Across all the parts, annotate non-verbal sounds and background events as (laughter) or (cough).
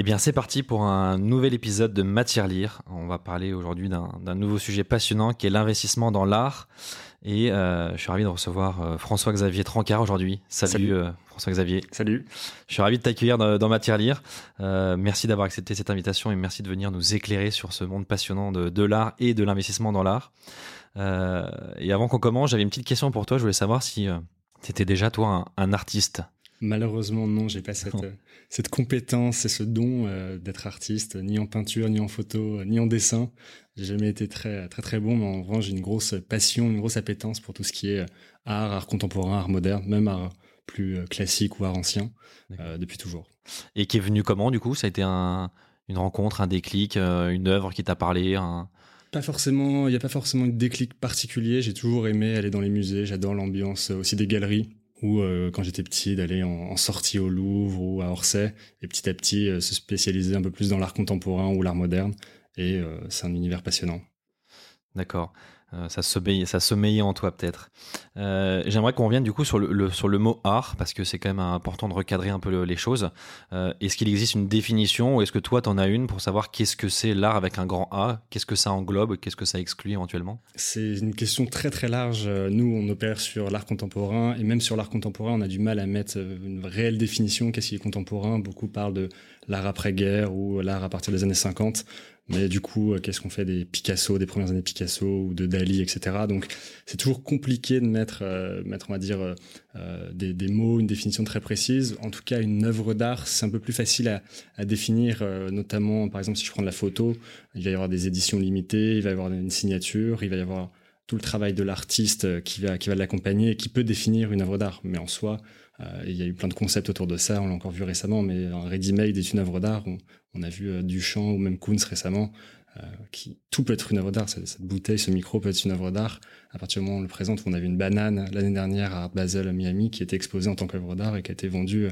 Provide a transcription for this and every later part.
Eh bien, c'est parti pour un nouvel épisode de Matière Lire. On va parler aujourd'hui d'un nouveau sujet passionnant qui est l'investissement dans l'art. Et euh, je suis ravi de recevoir euh, François-Xavier Trancard aujourd'hui. Salut, euh, François-Xavier. Salut. Je suis ravi de t'accueillir dans, dans Matière Lire. merci d'avoir accepté cette invitation et merci de venir nous éclairer sur ce monde passionnant de, de l'art et de l'investissement dans l'art. et avant qu'on commence, j'avais une petite question pour toi. Je voulais savoir si tu étais déjà, toi, un, un artiste. Malheureusement, non, j'ai pas cette, Oh. cette compétence et ce don euh, d'être artiste, ni en peinture, ni en photo, ni en dessin. J'ai jamais été très, très, très bon, mais en revanche, j'ai une grosse passion, une grosse appétence pour tout ce qui est euh, art, art contemporain, art moderne, même art plus euh, classique ou art ancien, euh, depuis toujours. Et qui est venu comment, du coup? Ça a été un, une rencontre, un déclic, euh, une œuvre qui t'a parlé un... Pas forcément, il n'y a pas forcément un déclic particulier. J'ai toujours aimé aller dans les musées. J'adore l'ambiance euh, aussi des galeries. Ou euh, quand j'étais petit, d'aller en, sortie au Louvre ou à Orsay. Et petit à petit, euh, se spécialiser un peu plus dans l'art contemporain ou l'art moderne. Et euh, c'est un univers passionnant. D'accord. Euh, ça, sommeillait, ça sommeillait en toi peut-être. Euh, J'aimerais qu'on revienne du coup sur le, sur le mot art, parce que c'est quand même important de recadrer un peu le- les choses. Euh, est-ce qu'il existe une définition, ou est-ce que toi, tu en as une pour savoir qu'est-ce que c'est l'art avec un grand A? Qu'est-ce que ça englobe? Qu'est-ce que ça exclut éventuellement? C'est une question très très large. Nous, on opère sur l'art contemporain et même sur l'art contemporain, on a du mal à mettre une réelle définition. Qu'est-ce qui est contemporain? Beaucoup parlent de l'art après-guerre ou l'art à partir des années 50. Mais du coup, euh, qu'est-ce qu'on fait des Picasso, des premières années Picasso ou de Dali, etc. Donc, c'est toujours compliqué de mettre, euh, mettre on va dire, euh, des, mots, une définition très précise. En tout cas, une œuvre d'art, c'est un peu plus facile à, définir, notamment, par exemple, si je prends de la photo, il va y avoir des éditions limitées, il va y avoir une signature, il va y avoir tout le travail de l'artiste qui va, qui va l'accompagner et qui peut définir une œuvre d'art. Mais en soi, il y a eu plein de concepts autour de ça, on l'a encore vu récemment, mais un ready-made est une œuvre d'art. On, on a vu euh, Duchamp ou même Koons récemment, euh, qui tout peut être une œuvre d'art. Cette, cette bouteille, ce micro peut être une œuvre d'art. À partir du moment où on le présente, on a vu une banane l'année dernière à Basel à Miami qui était exposée en tant qu'œuvre d'art et qui a été vendue euh,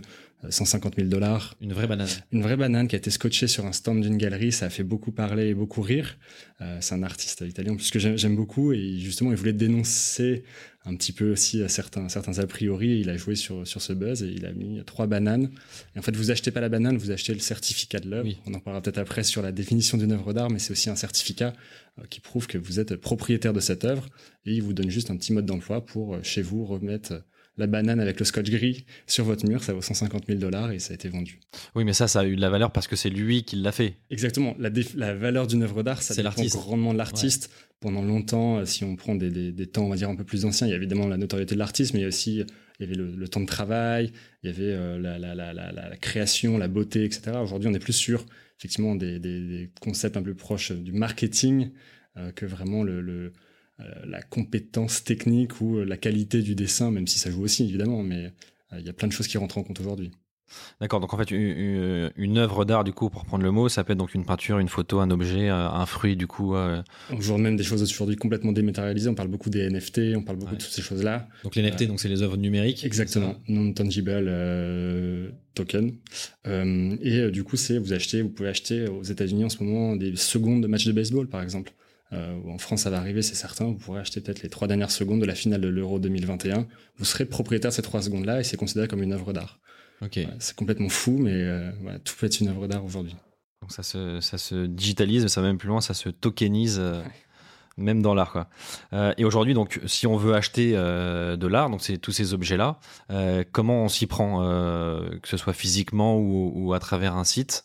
150 000 dollars. Une vraie banane. Une vraie banane qui a été scotchée sur un stand d'une galerie, ça a fait beaucoup parler et beaucoup rire. Euh, c'est un artiste italien puisque j'aime j'aime beaucoup et justement il voulait dénoncer un petit peu aussi à certains, certains a priori et il a joué sur, sur ce buzz et il a mis trois bananes. Et en fait vous achetez pas la banane, vous achetez le certificat de l'œuvre. Oui. On en parlera peut-être après sur la définition d'une œuvre d'art, mais c'est aussi un certificat euh, qui prouve que vous êtes propriétaire de cette œuvre et il vous donne juste un petit mode d'emploi pour euh, chez vous remettre euh, la banane avec le scotch gris sur votre mur, ça vaut 150 000 dollars et ça a été vendu. Oui, mais ça, ça a eu de la valeur parce que c'est lui qui l'a fait. Exactement. La, valeur d'une œuvre d'art, ça C'est dépend grandement de l'artiste. Pendant longtemps, euh, si on prend des, des- des temps, on va dire, un peu plus anciens, il y a évidemment la notoriété de l'artiste, mais il y a aussi il y avait le, le temps de travail, il y avait euh, la, création, la beauté, etc. Aujourd'hui, on est plus sur effectivement des, concepts un peu proches du marketing euh, que vraiment le, le- euh, la compétence technique ou euh, la qualité du dessin, même si ça joue aussi, évidemment, mais euh, il y a plein de choses qui rentrent en compte aujourd'hui. D'accord, donc en fait, une, une œuvre d'art, du coup, pour prendre le mot, ça peut être donc une peinture, une photo, un objet, euh, un fruit, du coup. Euh... On même des choses aujourd'hui complètement dématérialisées. On parle beaucoup des NFT, on parle beaucoup de toutes ces choses-là. Donc les NFT, euh, donc c'est les œuvres numériques. Exactement, non-tangible euh, token. Euh, et du coup, c'est vous achetez, vous pouvez acheter aux États-Unis en ce moment des secondes de matchs de baseball, par exemple. Euh, en France, ça va arriver, c'est certain. Vous pourrez acheter peut-être les trois dernières secondes de la finale de l'Euro 2021. Vous serez propriétaire de ces trois secondes-là et c'est considéré comme une œuvre d'art. Okay. c'est complètement fou, mais euh, voilà, tout peut être une œuvre d'art aujourd'hui. Donc ça se, ça se digitalise, ça va même plus loin, ça se tokenise. Euh, ouais. Même dans l'art, quoi. Euh, et aujourd'hui, donc, si on veut acheter euh, de l'art, donc c'est tous ces objets-là, euh, comment on s'y prend, que ce soit physiquement ou, ou, à travers un site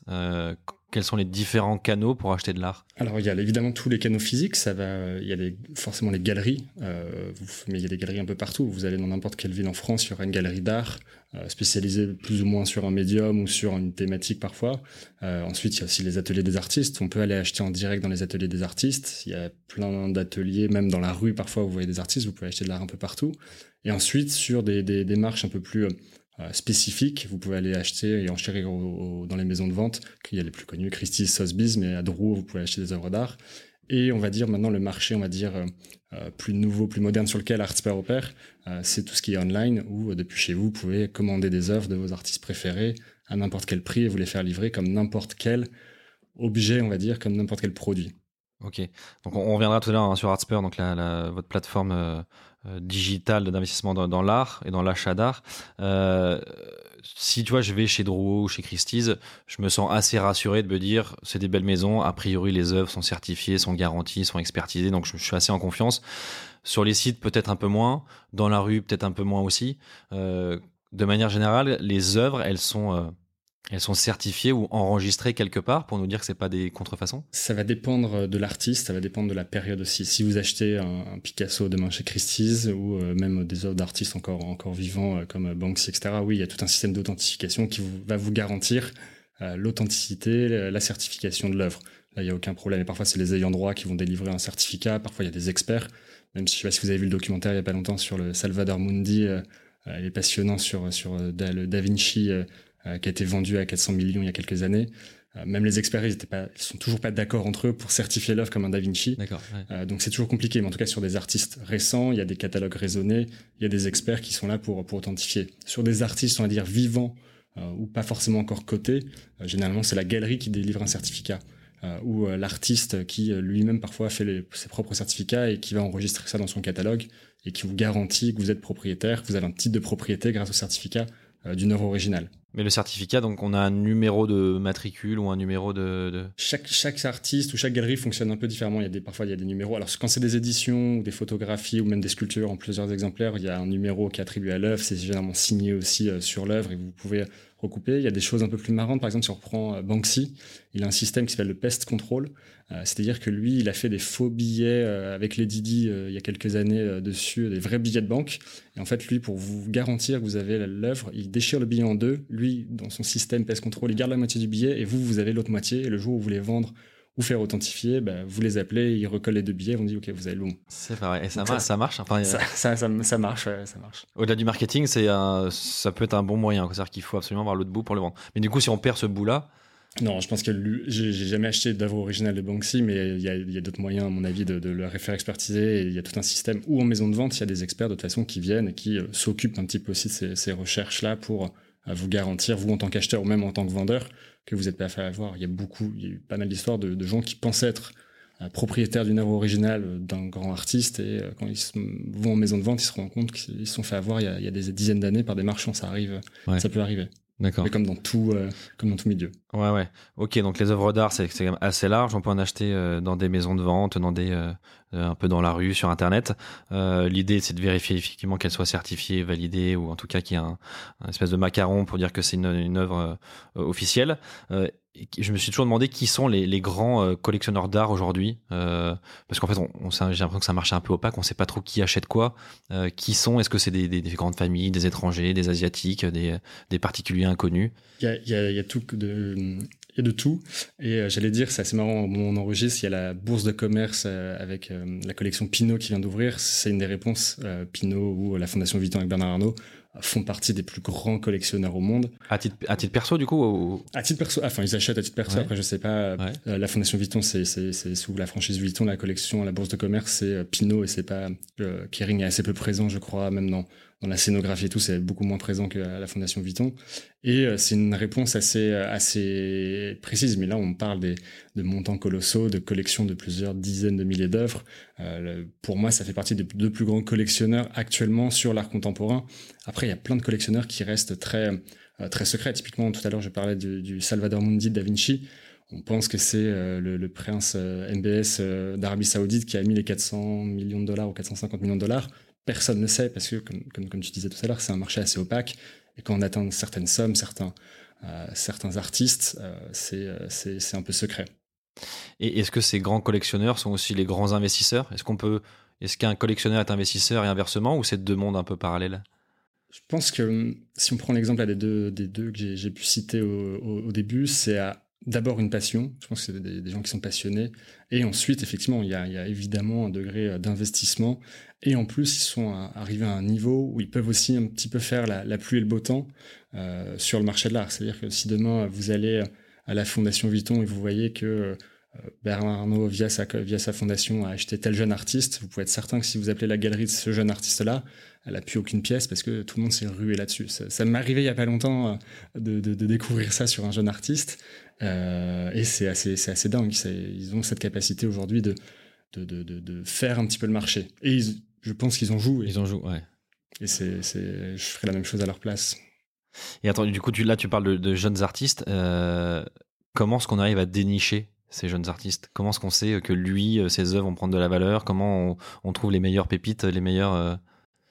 quels sont les différents canaux pour acheter de l'art Alors il y a évidemment tous les canaux physiques, ça va, il y a forcément les galeries, euh, mais il y a des galeries un peu partout. Vous allez dans n'importe quelle ville en France, il y aura une galerie d'art euh, spécialisée plus ou moins sur un médium ou sur une thématique parfois. Euh, ensuite il y a aussi les ateliers des artistes. On peut aller acheter en direct dans les ateliers des artistes. Il y a plein d'ateliers, même dans la rue parfois vous voyez des artistes. Vous pouvez acheter de l'art un peu partout. Et ensuite sur des, démarches un peu plus euh, spécifiques. Vous pouvez aller acheter et enchérir dans les maisons de vente. Il y a les plus connus, Christie's, Sotheby's, mais à Drouot, vous pouvez acheter des œuvres d'art. Et on va dire maintenant le marché, on va dire euh, plus nouveau, plus moderne sur lequel Artspair opère, euh, c'est tout ce qui est online où depuis chez vous, vous pouvez commander des œuvres de vos artistes préférés à n'importe quel prix et vous les faire livrer comme n'importe quel objet, on va dire, comme n'importe quel produit. Ok, donc on, reviendra tout à l'heure hein, sur Artspair, donc la, votre plateforme euh, digitale d'investissement dans, dans l'art et dans l'achat d'art. Euh, si tu vois, je vais chez Drouot ou chez Christie's, je me sens assez rassuré de me dire c'est des belles maisons, a priori les œuvres sont certifiées, sont garanties, sont expertisées, donc je, je suis assez en confiance. Sur les sites, peut-être un peu moins, dans la rue, peut-être un peu moins aussi. Euh, de manière générale, les œuvres, elles sont euh, elles sont certifiées ou enregistrées quelque part pour nous dire que c'est pas des contrefaçons? Ça va dépendre de l'artiste, ça va dépendre de la période aussi. Si vous achetez un, Picasso demain chez Christie's ou euh, même des œuvres d'artistes encore encore vivants euh, comme Banksy, etc. Oui, il y a tout un système d'authentification qui va vous garantir euh, l'authenticité, la certification de l'œuvre. Là, il y a aucun problème. Et parfois, c'est les ayants droit qui vont délivrer un certificat. Parfois, il y a des experts. Même si je sais pas si vous avez vu le documentaire il y a pas longtemps sur le Salvador Mundi, euh, il est passionnant sur sur le Da Vinci euh, qui a été vendu à 400 millions il y a quelques années. Euh, même les experts, ils, étaient pas, ils sont toujours pas d'accord entre eux pour certifier l'œuvre comme un Da Vinci. D'accord. Ouais. Euh, donc c'est toujours compliqué. Mais en tout cas, sur des artistes récents, il y a des catalogues raisonnés, il y a des experts qui sont là pour pour authentifier. Sur des artistes, on va dire vivants euh, ou pas forcément encore cotés, euh, généralement c'est la galerie qui délivre un certificat. Euh, ou l'artiste qui lui-même parfois fait les, ses propres certificats et qui va enregistrer ça dans son catalogue et qui vous garantit que vous êtes propriétaire, que vous avez un titre de propriété grâce au certificat d'une œuvre originale. Mais le certificat, donc on a un numéro de matricule ou un numéro de. Chaque, artiste ou chaque galerie fonctionne un peu différemment. Il y a parfois il y a des numéros. Alors quand c'est des éditions ou des photographies ou même des sculptures en plusieurs exemplaires, il y a un numéro qui est attribué à l'œuvre. C'est généralement signé aussi euh, sur l'œuvre et vous pouvez Il y a des choses un peu plus marrantes. Par exemple, si on reprend euh, Banksy, il a un système qui s'appelle le pest control. Euh, C'est-à-dire que lui, il a fait des faux billets euh, avec les Didi il y a quelques années dessus, des vrais billets de banque. Et en fait, lui, pour vous garantir que vous avez l'œuvre, il déchire le billet en deux. Lui, dans son système pest control, il garde la moitié du billet et vous, vous avez l'autre moitié. Et le jour où vous voulez vendre ou faire authentifier, bah, vous les appelez, ils recollent les deux billets, vous dit ok, vous avez le bon. C'est vrai, et ça, ça, ça, marche. Enfin, ça, ça, ça, ça, marche, ouais, ça marche. Au-delà du marketing, c'est ça peut être un bon moyen. C'est-à-dire qu'il faut absolument avoir l'autre bout pour le vendre. Mais du coup, si on perd ce bout-là, non, je pense que j'ai jamais acheté d'œuvre originale de Banksy, mais il y a, d'autres moyens, à mon avis, de, de le faire expertiser. il y a tout un système où en maison de vente, il y a des experts de toute façon qui viennent et qui euh, s'occupent un petit peu aussi de ces, ces recherches-là pour euh, vous garantir, vous en tant qu'acheteur ou même en tant que vendeur, que vous êtes pas fait avoir. Il y a beaucoup, il y a eu pas mal d'histoires de, de, gens qui pensaient être euh, propriétaires d'une œuvre originale d'un grand artiste et euh, quand ils vont en maison de vente, ils se rendent compte qu'ils se sont fait avoir il y a, il y a des dizaines d'années par des marchands. Ça arrive, ouais. ça peut arriver. D'accord. Comme dans tout, euh, comme dans tout milieu. Ouais, ouais. Ok, donc les œuvres d'art, c'est quand même assez large. On peut en acheter euh, dans des maisons de vente, dans des, euh, un peu dans la rue, sur Internet. Euh, L'idée, c'est de vérifier effectivement qu'elle soit certifiée, validée, ou en tout cas qu'il y ait un, un, espèce de macaron pour dire que c'est une, une œuvre officielle. Je me suis toujours demandé qui sont les, grands collectionneurs d'art aujourd'hui, parce qu'en fait, on, on j'ai l'impression que ça marche un peu opaque. On sait pas trop qui achète quoi. qui sont? Est-ce que c'est des, des, des, grandes familles, des étrangers, des asiatiques, des, des particuliers inconnus? Il y a, y, a, y a tout de il y a de tout. Et euh, j'allais dire, c'est assez marrant, au moment où on enregistre, il y a la bourse de commerce euh, avec euh, la collection Pinot qui vient d'ouvrir. C'est une des réponses. Pinot ou la Fondation Vuitton avec Bernard Arnault font partie des plus grands collectionneurs au monde. À titre, à titre perso, du coup ou- À titre perso, ah, enfin ils achètent à titre perso. Ouais. Après je sais pas. Ouais. la Fondation Vuitton, c'est sous la franchise Vuitton, la collection, la bourse de commerce, c'est Pinot et c'est pas euh, Kering est assez peu présent, je crois, même dans dans la scénographie et tout, c'est beaucoup moins présent que la Fondation Vuitton. Et euh, c'est une réponse assez euh, assez précise. Mais là, on parle de montants colossaux, de collections de plusieurs dizaines de milliers d'œuvres. Euh, pour moi, ça fait partie des deux plus grands collectionneurs actuellement sur l'art contemporain. Après, il y a plein de collectionneurs qui restent très très secrets. Typiquement, tout à l'heure, je parlais du, Salvador Mundi Da Vinci. On pense que c'est le, prince MBS d'Arabie Saoudite qui a mis les 400 millions de dollars ou 450 millions de dollars. Personne ne sait parce que, comme, comme, comme tu disais tout à l'heure, c'est un marché assez opaque. Et quand on atteint certaines sommes, certains, euh, certains artistes, euh, c'est euh, c'est un peu secret. Et est-ce que ces grands collectionneurs sont aussi les grands investisseurs? Est-ce qu'on peut, est-ce qu'un collectionneur est investisseur et inversement, ou c'est deux mondes un peu parallèles? Je pense que hum, si on prend l'exemple des deux, des deux que j'ai- pu citer au, au- au début, c'est à- d'abord une passion. Je pense que c'est des, des gens qui sont passionnés. Et ensuite, effectivement, il y a, il y a évidemment un degré d'investissement. Et en plus, ils sont arrivés à un niveau où ils peuvent aussi un petit peu faire la, pluie et le beau temps euh, sur le marché de l'art. C'est-à-dire que si demain vous allez à la Fondation Vuitton et vous voyez que euh, Bernard Arnault, via sa, via sa fondation, a acheté tel jeune artiste, vous pouvez être certain que si vous appelez la galerie de ce jeune artiste-là, elle a plus aucune pièce parce que tout le monde s'est rué là-dessus. Ça, m'est arrivé il y a pas longtemps euh, de, découvrir ça sur un jeune artiste et c'est assez, c'est assez dingue. Ils ont cette capacité aujourd'hui de, de, de, faire un petit peu le marché. Et je pense qu'ils en jouent et, Ils en jouent, ouais. et c'est, c'est, je ferai la même chose à leur place. Et attends, du coup, tu, là, tu parles de, de jeunes artistes. euh, comment est-ce qu'on arrive à dénicher ces jeunes artistes? Comment est-ce qu'on sait que lui, euh, ses œuvres vont prendre de la valeur? Comment on, on trouve les meilleures pépites, les meilleurs euh,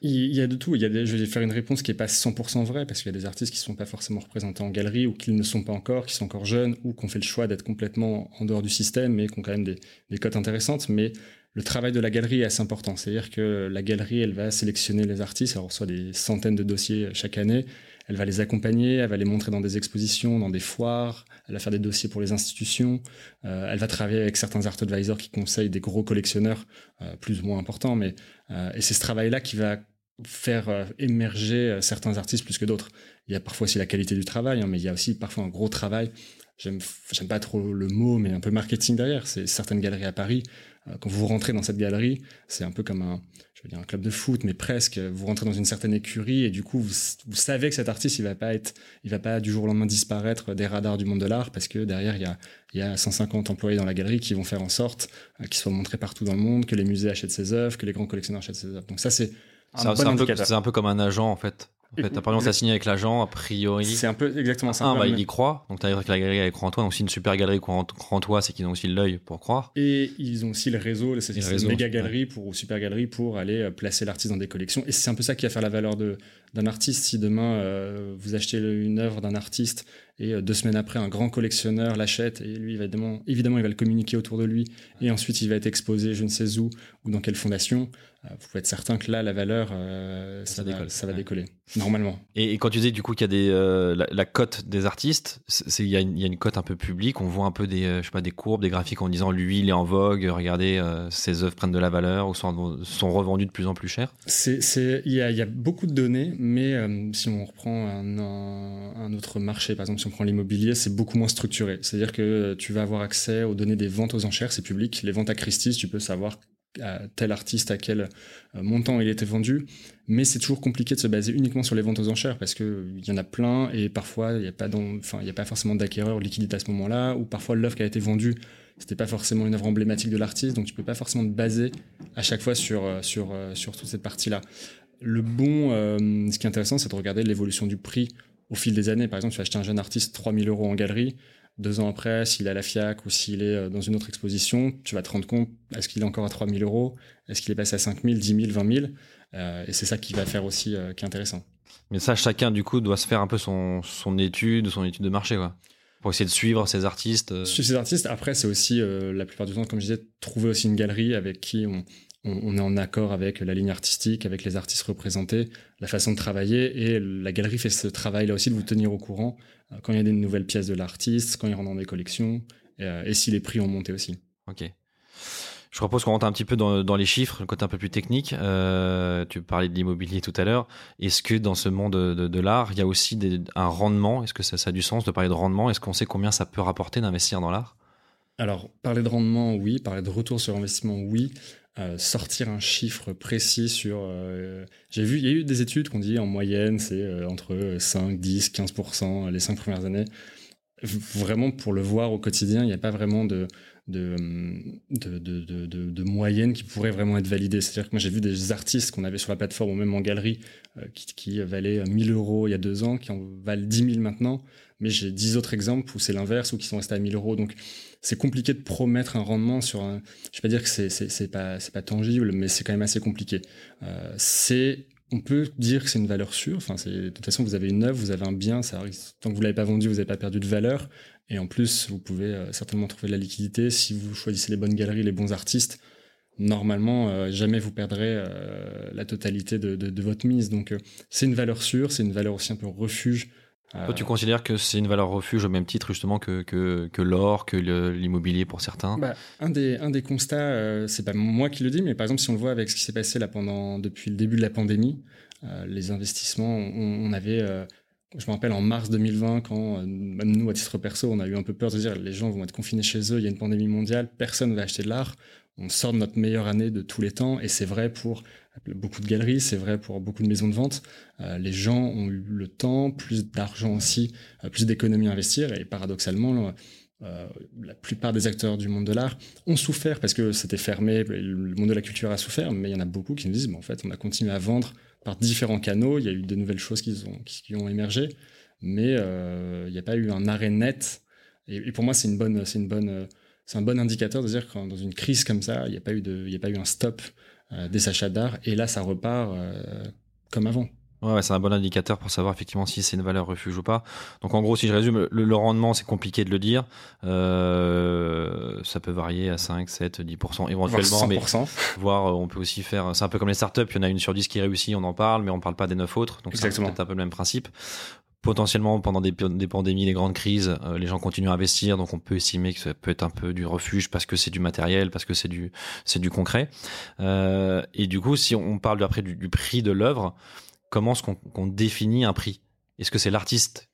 Il y a de tout. Il y a des- je vais faire une réponse qui est pas 100% vraie parce qu'il y a des artistes qui sont pas forcément représentés en galerie ou qui ne sont pas encore, qui sont encore jeunes ou qui ont fait le choix d'être complètement en dehors du système mais qui ont quand même des, des cotes intéressantes. Mais le travail de la galerie est assez important. C'est-à-dire que la galerie, elle va sélectionner les artistes. Elle reçoit des centaines de dossiers chaque année. Elle va les accompagner, elle va les montrer dans des expositions, dans des foires, elle va faire des dossiers pour les institutions, euh, elle va travailler avec certains art advisors qui conseillent des gros collectionneurs, euh, plus ou moins importants, mais euh, et c'est ce travail-là qui va faire euh, émerger euh, certains artistes plus que d'autres. Il y a parfois aussi la qualité du travail, hein, mais il y a aussi parfois un gros travail. J'aime pas trop le mot, mais un peu marketing derrière. C'est certaines galeries à Paris. Euh, quand vous rentrez dans cette galerie, c'est un peu comme un, je veux dire un club de foot, mais presque. Vous rentrez dans une certaine écurie et du coup, vous, vous savez que cet artiste, il va pas être, il va pas du jour au lendemain disparaître des radars du monde de l'art parce que derrière, il y a, il y a 150 employés dans la galerie qui vont faire en sorte euh, qu'il soit montré partout dans le monde, que les musées achètent ses œuvres, que les grands collectionneurs achètent ses œuvres. Donc ça, c'est C'est un un, c'est bon un peu, indicateur. c'est un peu comme un agent, en fait. En fait, exemple, t'as signé avec l'agent, a priori. C'est un peu exactement ça. Un, bah, il y croit, donc t'arrives avec la galerie, en toi. Donc si une super galerie toi, c'est qu'ils ont aussi l'œil pour croire. Et ils ont aussi le réseau, c'est réseau, méga ouais. galerie pour ou super galerie pour aller euh, placer l'artiste dans des collections. Et c'est un peu ça qui va faire la valeur d'un artiste. Si demain euh, vous achetez une œuvre d'un artiste et euh, deux semaines après un grand collectionneur l'achète et lui évidemment, évidemment il va le communiquer autour de lui et ensuite il va être exposé je ne sais où ou dans quelle fondation. Euh, vous pouvez être certain que là la valeur euh, ça, Ça va, décolle, ça va décoller normalement. Et, et quand tu disais du coup qu'il y a des, euh, la, la cote des artistes, il y, a une- il y a une cote un peu publique. On voit un peu des, je sais pas, des courbes, des graphiques en disant lui il est en vogue. Regardez, euh, ses œuvres prennent de la valeur ou sont, sont revendues de plus en plus cher. Il y a, il y a beaucoup de données, mais si on reprend un, un, un autre marché, par exemple, si on prend l'immobilier, c'est beaucoup moins structuré. C'est-à-dire que tu vas avoir accès aux données des ventes aux enchères, c'est public. Les ventes à Christie's, tu peux savoir à tel artiste à quel euh, montant il était vendu, mais c'est toujours compliqué de se baser uniquement sur les ventes aux enchères parce que euh, il y en a plein et parfois il n'y a pas, enfin a pas forcément d'acquéreur liquidité à ce moment-là, ou parfois l'œuvre qui a été vendue c'était pas forcément une œuvre emblématique de l'artiste, donc tu peux pas forcément te baser à chaque fois sur euh, sur euh, sur toute cette partie-là. Le bon, ce qui est intéressant, c'est de regarder l'évolution du prix au fil des années. Par exemple, tu vas acheter un jeune artiste 3000 euros en galerie. Deux ans après, s'il est à la FIAC ou s'il est euh, dans une autre exposition, tu vas te rendre compte, est-ce qu'il est encore à 3000 euros? Est-ce qu'il est passé à 5000, 10 000, 20 000 Euh, Et c'est ça qui va faire aussi, euh, qui est intéressant. Mais ça, chacun du coup doit se faire un peu son, son étude, son étude de marché, quoi. Pour essayer de suivre ces artistes. euh. Sur ces artistes, après, c'est aussi, euh, la plupart du temps, comme je disais, trouver aussi une galerie avec qui on, on, est en accord avec la ligne artistique, avec les artistes représentés, la façon de travailler, et la galerie fait ce travail-là aussi de vous tenir au courant quand il y a des nouvelles pièces de l'artiste, quand il rentre dans des collections, et, euh, et si les prix ont monté aussi. Ok. Je propose qu'on rentre un petit peu dans, les chiffres, le côté un peu plus technique. Euh, tu parlais de l'immobilier tout à l'heure. Est-ce que dans ce monde de, l'art, il y a aussi un rendement? Est-ce que ça, ça, a du sens de parler de rendement? Est-ce qu'on sait combien ça peut rapporter d'investir dans l'art? Alors, parler de rendement, oui. Parler de retour sur investissement, oui. Euh, sortir un chiffre précis sur... Euh, j'ai vu, il y a eu des études qu'on dit en moyenne, c'est entre 5, 10, 15% les 5 premières années. Vraiment, pour le voir au quotidien, il n'y a pas vraiment de de, de, de, de, moyenne qui pourrait vraiment être validée. C'est-à-dire que moi j'ai vu des artistes qu'on avait sur la plateforme ou même en galerie euh, qui, qui, valaient 1000 euros il y a deux ans, qui en valent 10 000 maintenant, mais j'ai 10 autres exemples où c'est l'inverse ou qui sont restés à 1000 euros. Donc c'est compliqué de promettre un rendement sur un... Je vais pas dire que c'est, c'est, pas, c'est pas tangible, mais c'est quand même assez compliqué. Euh, c'est on peut dire que c'est une valeur sûre. Enfin, de toute façon, vous avez une œuvre, vous avez un bien, ça, tant que vous l'avez pas vendu, vous n'avez pas perdu de valeur. Et en plus, vous pouvez euh, certainement trouver de la liquidité si vous choisissez les bonnes galeries, les bons artistes. Normalement, euh, jamais vous perdrez la totalité de, votre mise. Donc, c'est une valeur sûre, c'est une valeur aussi un peu refuge. Toi, tu considères que c'est une valeur refuge au même titre justement que, que, l'or, que l'immobilier pour certains? Bah, un, des, un des constats, c'est pas moi qui le dis, mais par exemple, si on le voit avec ce qui s'est passé là pendant depuis le début de la pandémie, les investissements, on, avait je me rappelle en mars 2020, quand euh, même nous, à titre perso, on a eu un peu peur de dire les gens vont être confinés chez eux, il y a une pandémie mondiale, personne ne va acheter de l'art. On sort de notre meilleure année de tous les temps, et c'est vrai pour beaucoup de galeries, c'est vrai pour beaucoup de maisons de vente. Euh, les gens ont eu le temps, plus d'argent aussi, euh, plus d'économies à investir, et paradoxalement, la plupart des acteurs du monde de l'art ont souffert parce que c'était fermé, le monde de la culture a souffert, mais il y en a beaucoup qui nous disent, en fait, on a continué à vendre par différents canaux. Il y a eu de nouvelles choses qui ont, émergé, mais euh, il n'y a pas eu un arrêt net. Et, pour moi, c'est une bonne, un bon indicateur de dire que dans une crise comme ça, il n'y a pas eu il a pas eu un stop euh, des achats d'art. Et là, ça repart euh, comme avant. Ouais, c'est un bon indicateur pour savoir effectivement si c'est une valeur refuge ou pas. Donc en gros, si je résume, le, rendement, c'est compliqué de le dire. Euh, ça peut varier à 5, 7, 10% éventuellement. Mais voir, on peut aussi faire. C'est un peu comme les startups. Il y en a une sur 10 qui réussit, on en parle, mais on parle pas des 9 autres. Donc c'est peut-être un peu le même principe. Potentiellement, pendant des, pandémies, des grandes crises, euh, les gens continuent à investir, donc on peut estimer que ça peut être un peu du refuge parce que c'est du matériel, parce que c'est du, c'est du concret. Euh, et du coup, si on parle après du, prix de l'œuvre, comment est-ce qu'on définit un prix? Est-ce que c'est l'artiste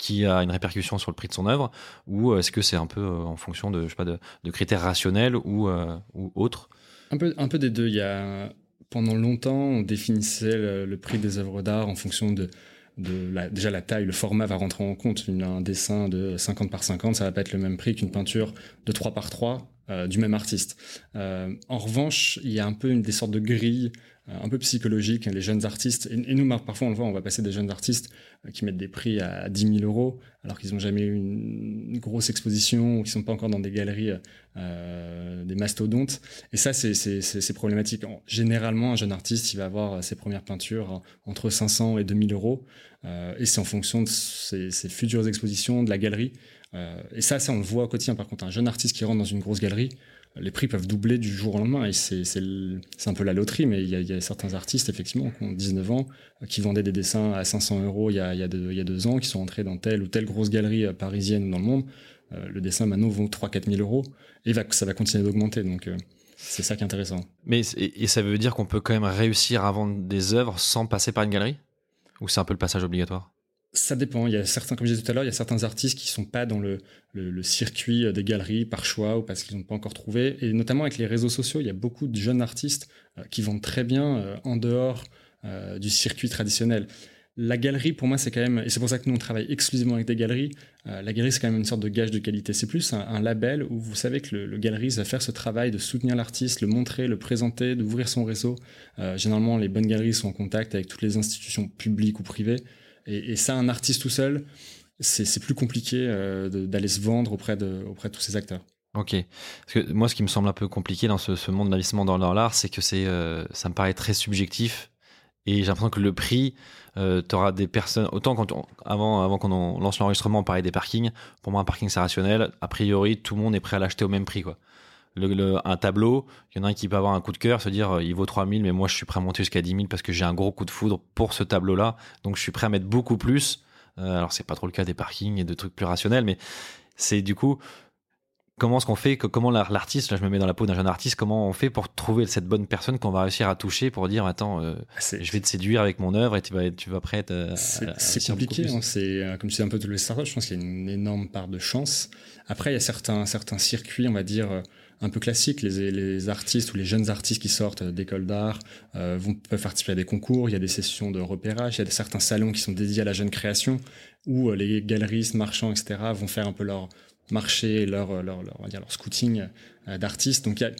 qui a une répercussion sur le prix de son œuvre ou est-ce que c'est un peu euh, en fonction de, je sais pas, de, critères rationnels ou, euh, ou autres? Un peu, des deux. Il y a, pendant longtemps, on définissait le, prix des œuvres d'art en fonction de, de la, déjà la taille, le format va rentrer en compte. un dessin de 50 par 50, ça va pas être le même prix qu'une peinture de 3 par 3 euh, du même artiste. en revanche, il y a un peu une des sortes de grilles un peu psychologique. Les jeunes artistes, et, nous, parfois, on le voit, on va passer des jeunes artistes euh, qui mettent des prix à 10 000 euros, alors qu'ils n'ont jamais eu une, grosse exposition ou qu'ils sont pas encore dans des galeries, euh, des mastodontes. Et ça, c'est problématique. Généralement, un jeune artiste, il va avoir ses premières peintures entre 500 et 2000 euros, euh, et c'est en fonction de ses, futures expositions, de la galerie. Et ça, ça, on le voit au quotidien. Par contre, un jeune artiste qui rentre dans une grosse galerie, les prix peuvent doubler du jour au lendemain. Et c'est, un peu la loterie, mais il y, a, certains artistes, effectivement, qui ont 19 ans, qui vendaient des dessins à 500 euros il y, a, deux, ans, qui sont entrés dans telle ou telle grosse galerie euh, parisienne dans le monde. Euh, le dessin, maintenant, vaut 3-4 000 euros. Et ça va continuer d'augmenter. Donc, euh, c'est ça qui est intéressant. Mais, et, ça veut dire qu'on peut quand même réussir à vendre des œuvres sans passer par une galerie? Ou c'est un peu le passage obligatoire? Ça dépend. Il y a certains, comme je disais tout à l'heure, il y a certains artistes qui sont pas dans le, circuit des galeries par choix ou parce qu'ils n'ont pas encore trouvé. Et notamment avec les réseaux sociaux, il y a beaucoup de jeunes artistes euh, qui vendent très bien euh, en dehors euh, du circuit traditionnel. La galerie, pour moi, c'est quand même, et c'est pour ça que nous on travaille exclusivement avec des galeries. la galerie, c'est quand même une sorte de gage de qualité. C'est plus un, label où vous savez que le, le galeriste va faire ce travail de soutenir l'artiste, le montrer, le présenter, d'ouvrir son réseau. généralement, les bonnes galeries sont en contact avec toutes les institutions publiques ou privées. Et, ça, un artiste tout seul, c'est plus compliqué euh, d'aller se vendre auprès de, auprès de tous ces acteurs. Ok. Moi, ce qui me semble un peu compliqué dans ce, monde d'investissement dans l'art, c'est que euh, ça me paraît très subjectif. Et j'ai l'impression que le prix, euh, tu auras des personnes. Autant quand avant, avant qu'on lance l'enregistrement, on parlait des parkings. Pour moi, un parking, c'est rationnel. A priori, tout le monde est prêt à l'acheter au même prix. Quoi. Le, le- un tableau, il y en a un qui peut avoir un coup de cœur, se dire euh, il vaut 3000, mais moi je suis prêt à monter jusqu'à 10 000 parce que j'ai un gros coup de foudre pour ce tableau-là. Donc je suis prêt à mettre beaucoup plus. Euh, alors c'est pas trop le cas des parkings et de trucs plus rationnels, mais c'est du coup comment est-ce qu'on fait, que- comment l'ar- l'artiste, là je me mets dans la peau d'un jeune artiste, comment on fait pour trouver cette bonne personne qu'on va réussir à toucher pour dire attends, euh, je vais te séduire avec mon œuvre et tu vas, tu vas prêt à, c'est- à- c'est compliqué. hein. C'est euh, comme tu dis un peu toutes les startups. Je pense qu'il y a une énorme part de chance. Après, il y a certains certains circuits, on va dire. Euh, un peu classiques, les, les artistes ou les jeunes artistes qui sortent d'écoles d'art euh, peuvent participer à des concours, il y a des sessions de repérage, il y a certains salons qui sont dédiés à la jeune création où euh, les galeristes, marchands, etc. vont faire un peu leur marché, leur, leur, leur, on va dire leur scouting euh, d'artistes. Donc il y a,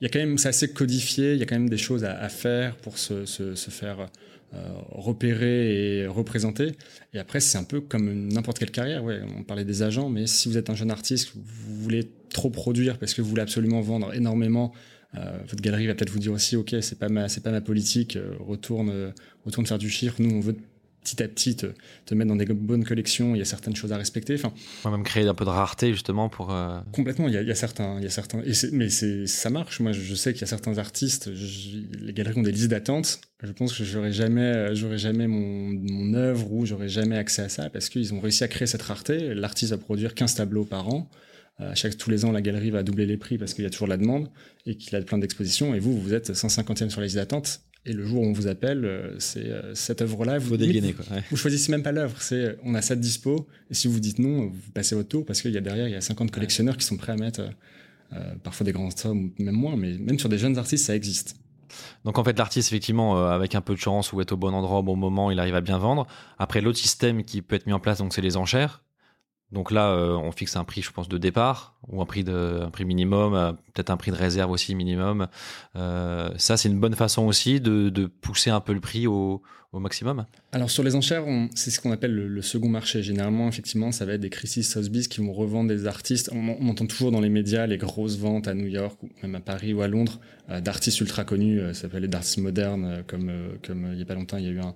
il y a quand même, c'est assez codifié, il y a quand même des choses à, faire pour se, se, faire euh, repérer et représenter. Et après, c'est un peu comme n'importe quelle carrière. Ouais, on parlait des agents, mais si vous êtes un jeune artiste, vous voulez trop produire parce que vous voulez absolument vendre énormément. euh, votre galerie va peut-être vous dire aussi, ok, c'est pas ma, c'est pas ma politique. euh, retourne, euh, retourne faire du chiffre. Nous, on veut petit à petit te, te mettre dans des bonnes collections. Il y a certaines choses à respecter. Enfin, On va même créer un peu de rareté justement pour. Complètement, il y a, il y a certains, il y a certains, et mais c'est, ça marche. Moi, je, je sais qu'il y a certains artistes, je- les galeries ont des listes d'attente. Je pense que j'aurais jamais, j'aurais jamais mon, mon œuvre ou j'aurais jamais accès à ça parce qu'ils ont réussi à créer cette rareté. L'artiste va produire 15 tableaux par an. Chaque, tous les ans, la galerie va doubler les prix parce qu'il y a toujours la demande et qu'il a plein d'expositions. Et vous, vous êtes 150e sur la liste d'attente. Et le jour où on vous appelle, euh, c'est euh, cette œuvre-là. Vous dégainer quoi. ouais. vous choisissez même pas l'œuvre, c'est on a ça de dispo et si vous dites non, vous passez votre tour parce qu'il y a derrière il y a 50 collectionneurs qui sont prêts à mettre euh, parfois des grandes sommes même moins, mais même sur des jeunes artistes ça existe. Donc en fait l'artiste effectivement euh, avec un peu de chance ou être au bon endroit au bon moment, il arrive à bien vendre. Après l'autre système qui peut être mis en place donc c'est les enchères. Donc là euh, on fixe un prix je pense de départ ou un prix de prix minimum, euh, peut-être un prix de réserve aussi minimum. Euh, ça c'est une bonne façon aussi de, pousser un peu le prix au, maximum. Alors sur les enchères, c'est ce qu'on appelle le, second marché. Généralement, effectivement, ça va être des Christie's Sotheby's qui vont revendre des artistes. On, entend toujours dans les médias les grosses ventes à New York ou même à Paris ou à Londres d'artistes ultra connus. ça s'appelle d'artistes modernes, comme comme il y a pas longtemps, il y a eu un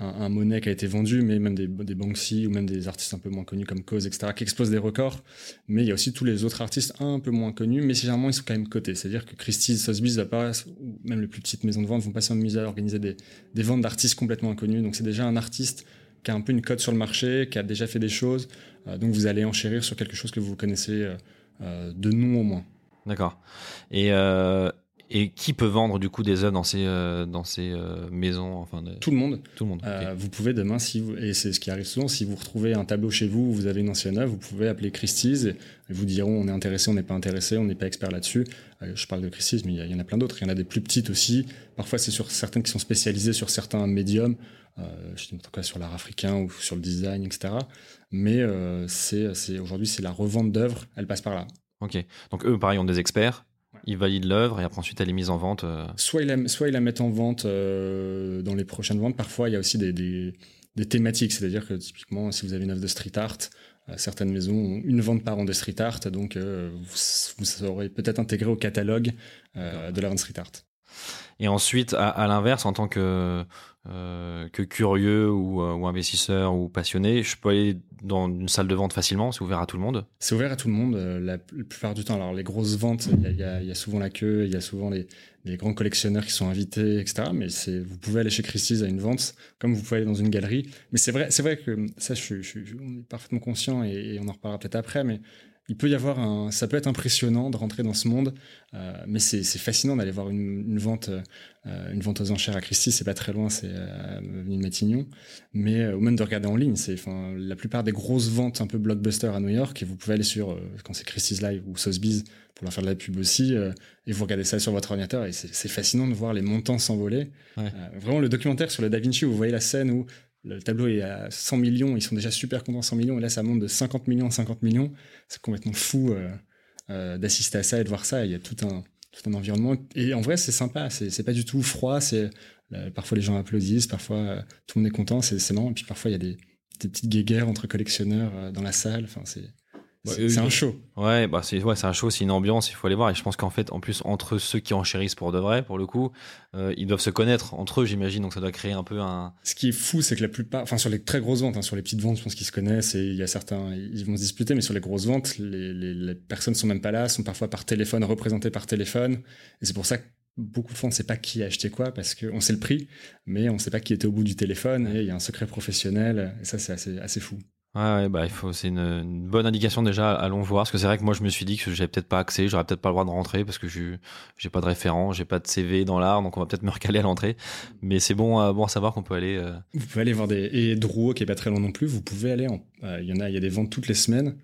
un, un Monet qui a été vendu, mais même des, Banksy ou même des artistes un peu moins connus comme Cause, etc., qui explosent des records. Mais il y a aussi tous les autres artistes un peu moins connus, mais généralement ils sont quand même cotés. C'est-à-dire que Christie's, Sotheby's va ou même les plus petites maisons de vente vont pas s'amuser à organiser des, des ventes d'artistes complètement inconnus. Donc c'est déjà un artiste qui a un peu une cote sur le marché, qui a déjà fait des choses. Euh, donc vous allez enchérir sur quelque chose que vous connaissez euh, euh, de nom au moins. D'accord. Et euh, et qui peut vendre du coup des œuvres dans ces euh, dans ces euh, maisons enfin de- Tout le monde. tout le monde. Euh, vous pouvez demain, si vous, et c'est ce qui arrive souvent, si vous retrouvez un tableau chez vous, où vous avez une ancienne œuvre, vous pouvez appeler Christie's et ils vous diront on est intéressé, on n'est pas intéressé, on n'est pas expert là-dessus. Je parle de Christie's, mais il y, en a plein d'autres. Il y en a des plus petites aussi. Parfois, c'est sur certaines qui sont spécialisées sur certains médiums, je dis en tout cas sur l'art africain ou sur le design, etc. Mais c'est, c'est aujourd'hui, c'est la revente d'œuvres, elle passe par là. Ok. Donc eux pareil ont des experts. Ouais. Ils valident l'œuvre et après ensuite elle est mise en vente. euh, Soit ils la, soit ils la mettent en vente euh, dans les prochaines ventes. Parfois, il y a aussi des, des, des thématiques. C'est-à-dire que typiquement, si vous avez une œuvre de street art, euh, certaines maisons ont une vente par an de street art. Donc, euh, vous, vous serez peut-être intégré au catalogue euh, de la vente street art. Et ensuite, à, à l'inverse, en tant que, euh, que curieux ou, euh, ou investisseur ou passionné, je peux aller dans une salle de vente facilement, c'est ouvert à tout le monde. C'est ouvert à tout le monde euh, la, plupart du temps. Alors, les grosses ventes, il y a, souvent la queue, il y a souvent les, grands collectionneurs qui sont invités, etc. Mais vous pouvez aller chez Christie's à une vente, comme vous pouvez aller dans une galerie. Mais c'est vrai, c'est vrai que ça, on est parfaitement conscient et, et on en reparlera peut-être après. Mais il peut y avoir un, ça peut être impressionnant de rentrer dans ce monde, euh, mais c'est, c'est fascinant d'aller voir une, une vente, euh, une vente aux enchères à Christie's. C'est pas très loin, c'est euh, de Matignon. Mais euh, ou même de regarder en ligne, c'est, enfin, la plupart des grosses ventes un peu blockbuster à New York, et vous pouvez aller sur euh, quand c'est Christie's Live ou Sotheby's pour leur faire de la pub aussi, et vous regardez ça sur votre ordinateur, et c'est, c'est fascinant de voir les montants s'envoler. Ouais. Vraiment, le documentaire sur le Da Vinci, où vous voyez la scène où le tableau est à 100 millions, ils sont déjà super contents 100 millions, et là ça monte de 50 millions à 50 millions. C'est complètement fou euh, euh, d'assister à ça et de voir ça. Il y a tout un, tout un environnement. Et en vrai, c'est sympa, c'est, pas du tout froid. C'est, euh, parfois les gens applaudissent, parfois tout le monde est content, c'est, marrant. Et puis parfois il y a des, petites guéguerres entre collectionneurs dans la salle. Enfin, c'est, c'est un show. Ouais, bah c'est ouais, c'est un show, c'est une ambiance, il faut aller voir. Et je pense qu'en fait, en plus, entre ceux qui enchérissent pour de vrai, pour le coup, euh, ils doivent se connaître entre eux, j'imagine. Donc ça doit créer un peu un. Ce qui est fou, c'est que la plupart, enfin sur les très grosses ventes, hein, sur les petites ventes, je pense qu'ils se connaissent et il y a certains, ils vont se disputer, mais sur les grosses ventes, les, les, les personnes sont même pas là, sont parfois par téléphone, représentées par téléphone. Et c'est pour ça que beaucoup de fois on ne sait pas qui a acheté quoi parce qu'on sait le prix, mais on ne sait pas qui était au bout du téléphone et il y a un secret professionnel. Et ça, c'est assez, assez fou. Ouais, bah il faut, c'est une, bonne indication déjà. Allons voir, parce que c'est vrai que moi je me suis dit que j'avais peut-être pas accès, j'aurais peut-être pas le droit de rentrer parce que je j'ai pas de référent, j'ai pas de CV dans l'art, donc on va peut-être me recaler à l'entrée. Mais c'est bon, bon à savoir qu'on peut aller. Euh, vous pouvez aller voir des et Drouot qui est pas très long non plus. Vous pouvez aller. Euh, il y en a, il y a des ventes toutes les semaines.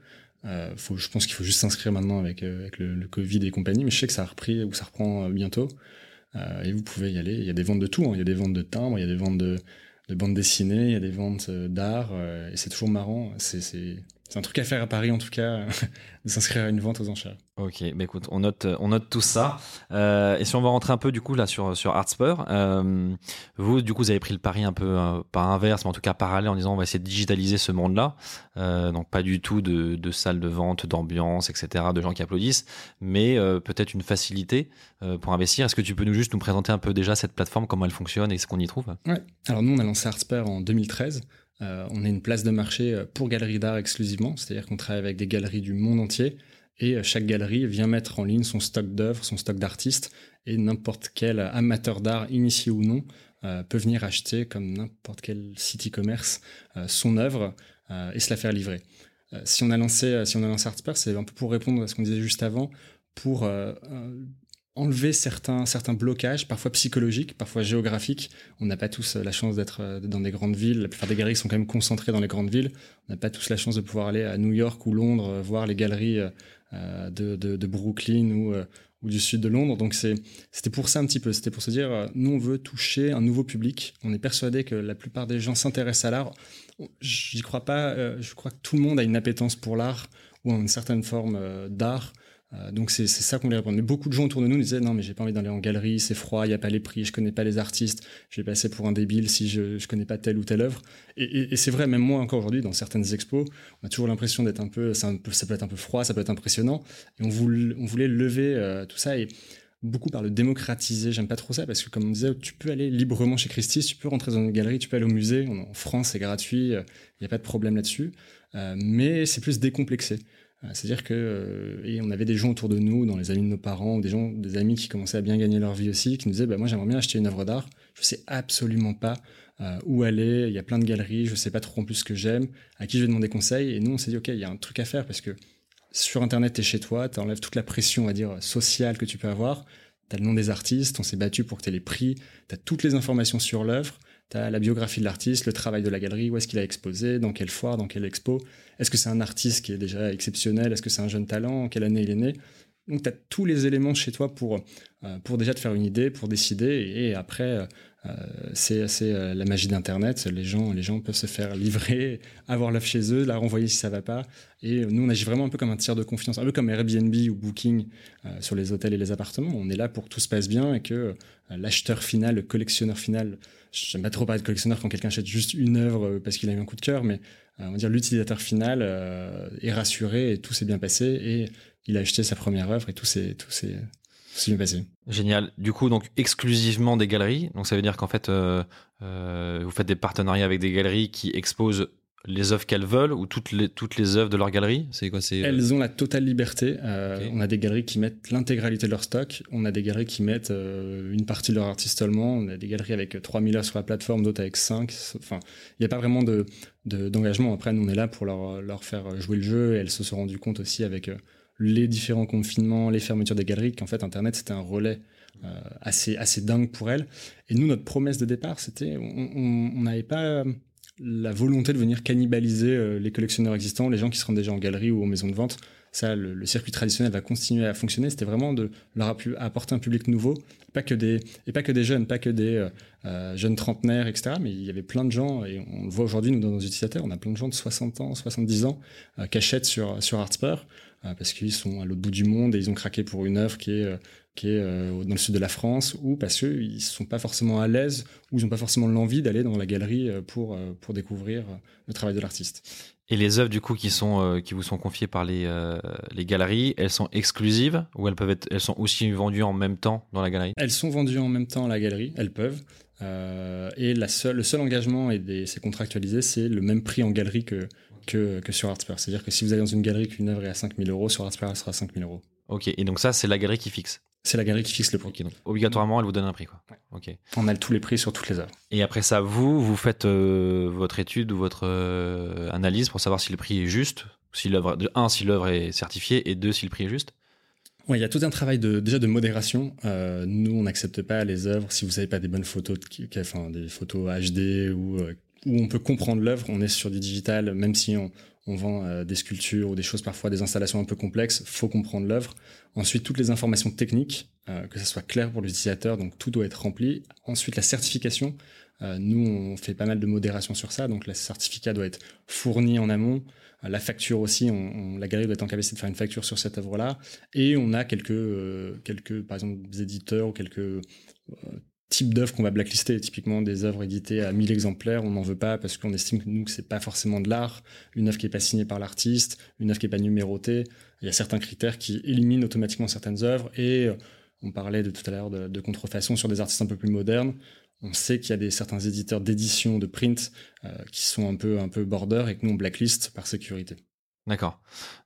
Euh, faut, je pense qu'il faut juste s'inscrire maintenant avec, le, Covid et compagnie, mais je sais que ça a repris ou ça reprend bientôt. et vous pouvez y aller. Il y a des ventes de tout. Hein. Il y a des ventes de timbres, il y a des ventes de de bande dessinée, il y a des ventes euh, d'art, euh, et c'est toujours marrant. C'est un truc à faire à Paris, en tout cas, (laughs) de s'inscrire à une vente aux enchères. Ok, bah écoute, on note, on note tout ça. Euh, et si on va rentrer un peu du coup là sur sur Artspur, euh, vous du coup vous avez pris le pari un peu euh, pas inverse, mais en tout cas parallèle en disant on va essayer de digitaliser ce monde-là. Euh, donc pas du tout de, de salles de vente, d'ambiance, etc., de gens qui applaudissent, mais peut-être une facilité pour investir. Est-ce que tu peux nous juste nous présenter un peu déjà cette plateforme, comment elle fonctionne et ce qu'on y trouve? Ouais. Alors nous on a lancé Artspur en 2013. Euh, on est une place de marché pour galeries d'art exclusivement, c'est-à-dire qu'on travaille avec des galeries du monde entier et chaque galerie vient mettre en ligne son stock d'œuvres, son stock d'artistes, et n'importe quel amateur d'art, initié ou non, euh, peut venir acheter, comme n'importe quel site e-commerce, euh, son œuvre euh, et se la faire livrer. si on a lancé, si on a lancé Artspur, c'est un peu pour répondre à ce qu'on disait juste avant, pour enlever certains, certains blocages, parfois psychologiques, parfois géographiques. On n'a pas tous la chance d'être dans des grandes villes. La plupart des galeries sont quand même concentrées dans les grandes villes. On n'a pas tous la chance de pouvoir aller à New York ou Londres voir les galeries euh, de, de, Brooklyn ou, euh, ou du sud de Londres. Donc c'était pour ça un petit peu. C'était pour se dire, euh, nous on veut toucher un nouveau public. On est persuadé que la plupart des gens s'intéressent à l'art. J'y crois pas. je crois que tout le monde a une appétence pour l'art ou une certaine forme d'art. Euh, donc c'est ça qu'on voulait répondre. Mais beaucoup de gens autour de nous nous disaient non mais j'ai pas envie d'aller en galerie, c'est froid, il y a pas les prix, je connais pas les artistes, je vais passer pour un débile si je je connais pas telle ou telle œuvre. Et, c'est vrai même moi encore aujourd'hui dans certaines expos, on a toujours l'impression d'être un peu ça, peut être un peu froid, ça peut être impressionnant. Et on voulait lever euh, tout ça et beaucoup par le démocratiser. J'aime pas trop ça parce que, comme on disait, tu peux aller librement chez Christie's, tu peux rentrer dans une galerie, tu peux aller au musée. En France, c'est gratuit, il n'y a pas de problème là-dessus. Euh, mais c'est plus décomplexé. Euh, c'est-à-dire que euh, on avait des gens autour de nous, dans les amis de nos parents, des gens, des amis qui commençaient à bien gagner leur vie aussi, qui nous disaient bah, moi j'aimerais bien acheter une œuvre d'art, je sais absolument pas euh, où aller, il y a plein de galeries, je sais pas trop en plus ce que j'aime, à qui je vais demander conseil. Et nous on s'est dit ok il y a un truc à faire parce que sur internet t'es chez toi, t'enlèves toute la pression on dire sociale que tu peux avoir, t'as le nom des artistes, on s'est battu pour que t'aies les prix, t'as toutes les informations sur l'œuvre tu as la biographie de l'artiste, le travail de la galerie, où est-ce qu'il a exposé, dans quelle foire, dans quelle expo. Est-ce que c'est un artiste qui est déjà exceptionnel? Est-ce que c'est un jeune talent? En quelle année il est né? Donc tu as tous les éléments chez toi pour, euh, pour déjà te faire une idée, pour décider. Et après, euh, c'est euh, la magie d'Internet. Les gens, les gens peuvent se faire livrer, (laughs) avoir l'œuvre chez eux, la renvoyer si ça va pas. Et nous, on agit vraiment un peu comme un tiers de confiance, un peu comme Airbnb ou Booking sur les hôtels et les appartements. On est là pour que tout se passe bien et que l'acheteur final, le collectionneur final, j'aime pas trop parler de collectionneur quand quelqu'un achète juste une œuvre euh, parce qu'il a eu un coup de cœur, mais euh, on va dire l'utilisateur final euh, est rassuré et tout s'est bien passé et il a acheté sa première œuvre et tout tout s'est passé. Génial. Du coup, donc exclusivement des galeries. Donc ça veut dire qu'en fait, euh, vous faites des partenariats avec des galeries qui exposent les œuvres qu'elles veulent ou toutes les toutes les œuvres de leur galerie? C'est quoi C'est Elles ont la totale liberté. Euh, okay. On a des galeries qui mettent l'intégralité de leur stock. On a des galeries qui mettent euh, une partie de leur artiste seulement. On a des galeries avec 3000 œuvres sur la plateforme, d'autres avec 5. Enfin, il n'y a pas vraiment de d'engagement. Après, nous on est là pour leur leur faire jouer le jeu. Et elles se sont rendues compte aussi avec euh, les différents confinements, les fermetures des galeries, qu'en fait Internet c'était un relais euh, assez assez dingue pour elles. Et nous, notre promesse de départ, c'était on n'avait pas la volonté de venir cannibaliser euh, les collectionneurs existants, les gens qui se rendent déjà en galerie ou en maison de vente. Ça, le, circuit traditionnel va continuer à fonctionner. C'était vraiment de leur apporter un public nouveau, pas que des et pas que des jeunes, pas que des euh, euh, jeunes trentenaires, etc. Mais il y avait plein de gens et on le voit aujourd'hui nous dans nos utilisateurs, on a plein de gens de 60 ans, 70 ans euh, qui achètent sur sur Artspur. Euh, parce qu'ils sont à l'autre bout du monde et ils ont craqué pour une œuvre qui est, euh, qui est dans le sud de la France, ou parce qu'ils ne sont pas forcément à l'aise, ou ils n'ont pas forcément l'envie d'aller dans la galerie pour, pour découvrir le travail de l'artiste. Et les œuvres du coup qui sont qui vous sont confiées par les les galeries, elles sont exclusives ou elles peuvent être elles sont aussi vendues en même temps dans la galerie? Elles sont vendues en même temps à la galerie, elles peuvent. Euh, et la seule, le seul engagement, et c'est contractualisé, c'est le même prix en galerie que, que, que sur Artsper. C'est-à-dire que si vous allez dans une galerie qu'une œuvre est à 5000 euros, sur Artsper, elle sera à 5000 euros. Ok, et donc ça, c'est la galerie qui fixe C'est la galerie qui fixe le prix. donc obligatoirement, elle vous donne un prix. Quoi. Ok. On a tous les prix sur toutes les œuvres. Et après ça, vous, vous faites euh, votre étude ou votre euh, analyse pour savoir si le prix est juste, si l'œuvre, un, si l'œuvre est certifiée, et deux, si le prix est juste Ouais, il y a tout un travail de, déjà de modération. Euh, nous, on n'accepte pas les œuvres si vous n'avez pas des bonnes photos, de, enfin des photos HD ou euh, où on peut comprendre l'œuvre. On est sur du digital, même si on, vend euh, des sculptures ou des choses parfois des installations un peu complexes, faut comprendre l'œuvre. Ensuite, toutes les informations techniques, euh, que ça soit clair pour l'utilisateur, donc tout doit être rempli. Ensuite, la certification. Euh, nous, on fait pas mal de modération sur ça, donc le certificat doit être fourni en amont. La facture aussi, on, la galerie doit être en capacité de faire une facture sur cette œuvre-là. Et on a quelques, quelques, par exemple, éditeurs ou quelques euh, types d'œuvres qu'on va blacklister. Typiquement, des œuvres éditées à 1000 exemplaires, on n'en veut pas parce qu'on estime que nous, que c'est pas forcément de l'art. Une œuvre qui est pas signée par l'artiste, une œuvre qui est pas numérotée. Il y a certains critères qui éliminent automatiquement certaines œuvres. Et euh, on parlait de tout à l'heure de, contrefaçon sur des artistes un peu plus modernes on sait qu'il y a des, certains éditeurs d'édition, de print, euh, qui sont un peu, un peu border et que nous, on blacklist par sécurité. D'accord.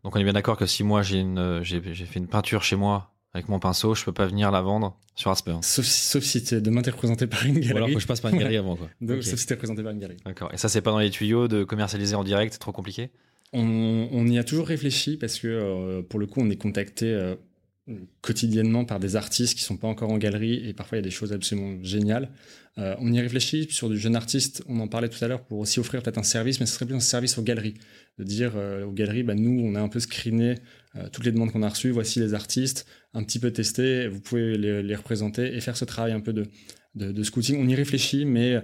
Donc on est bien d'accord que si moi j'ai j'ai fait une peinture chez moi avec mon pinceau, je peux pas venir la vendre sur Asper. Sauf, sauf si demain t'es représenté par une galerie. Ou alors que je passe par une galerie avant quoi. (laughs) Donc, Sauf si t'es représenté par une galerie. D'accord. Et ça c'est pas dans les tuyaux de commercialiser en direct, c'est trop compliqué? On, on, y a toujours réfléchi parce que euh, pour le coup on est contacté euh, quotidiennement par des artistes qui sont pas encore en galerie et parfois il y a des choses absolument géniales. Euh, on y réfléchit sur du jeune artiste, on en parlait tout à l'heure pour aussi offrir peut-être un service, mais ce serait plus un service aux galeries. De dire euh, aux galeries, bah, nous on a un peu screené euh, toutes les demandes qu'on a reçues, voici les artistes, un petit peu testé, vous pouvez les, représenter et faire ce travail un peu de, de, scouting. On y réfléchit, mais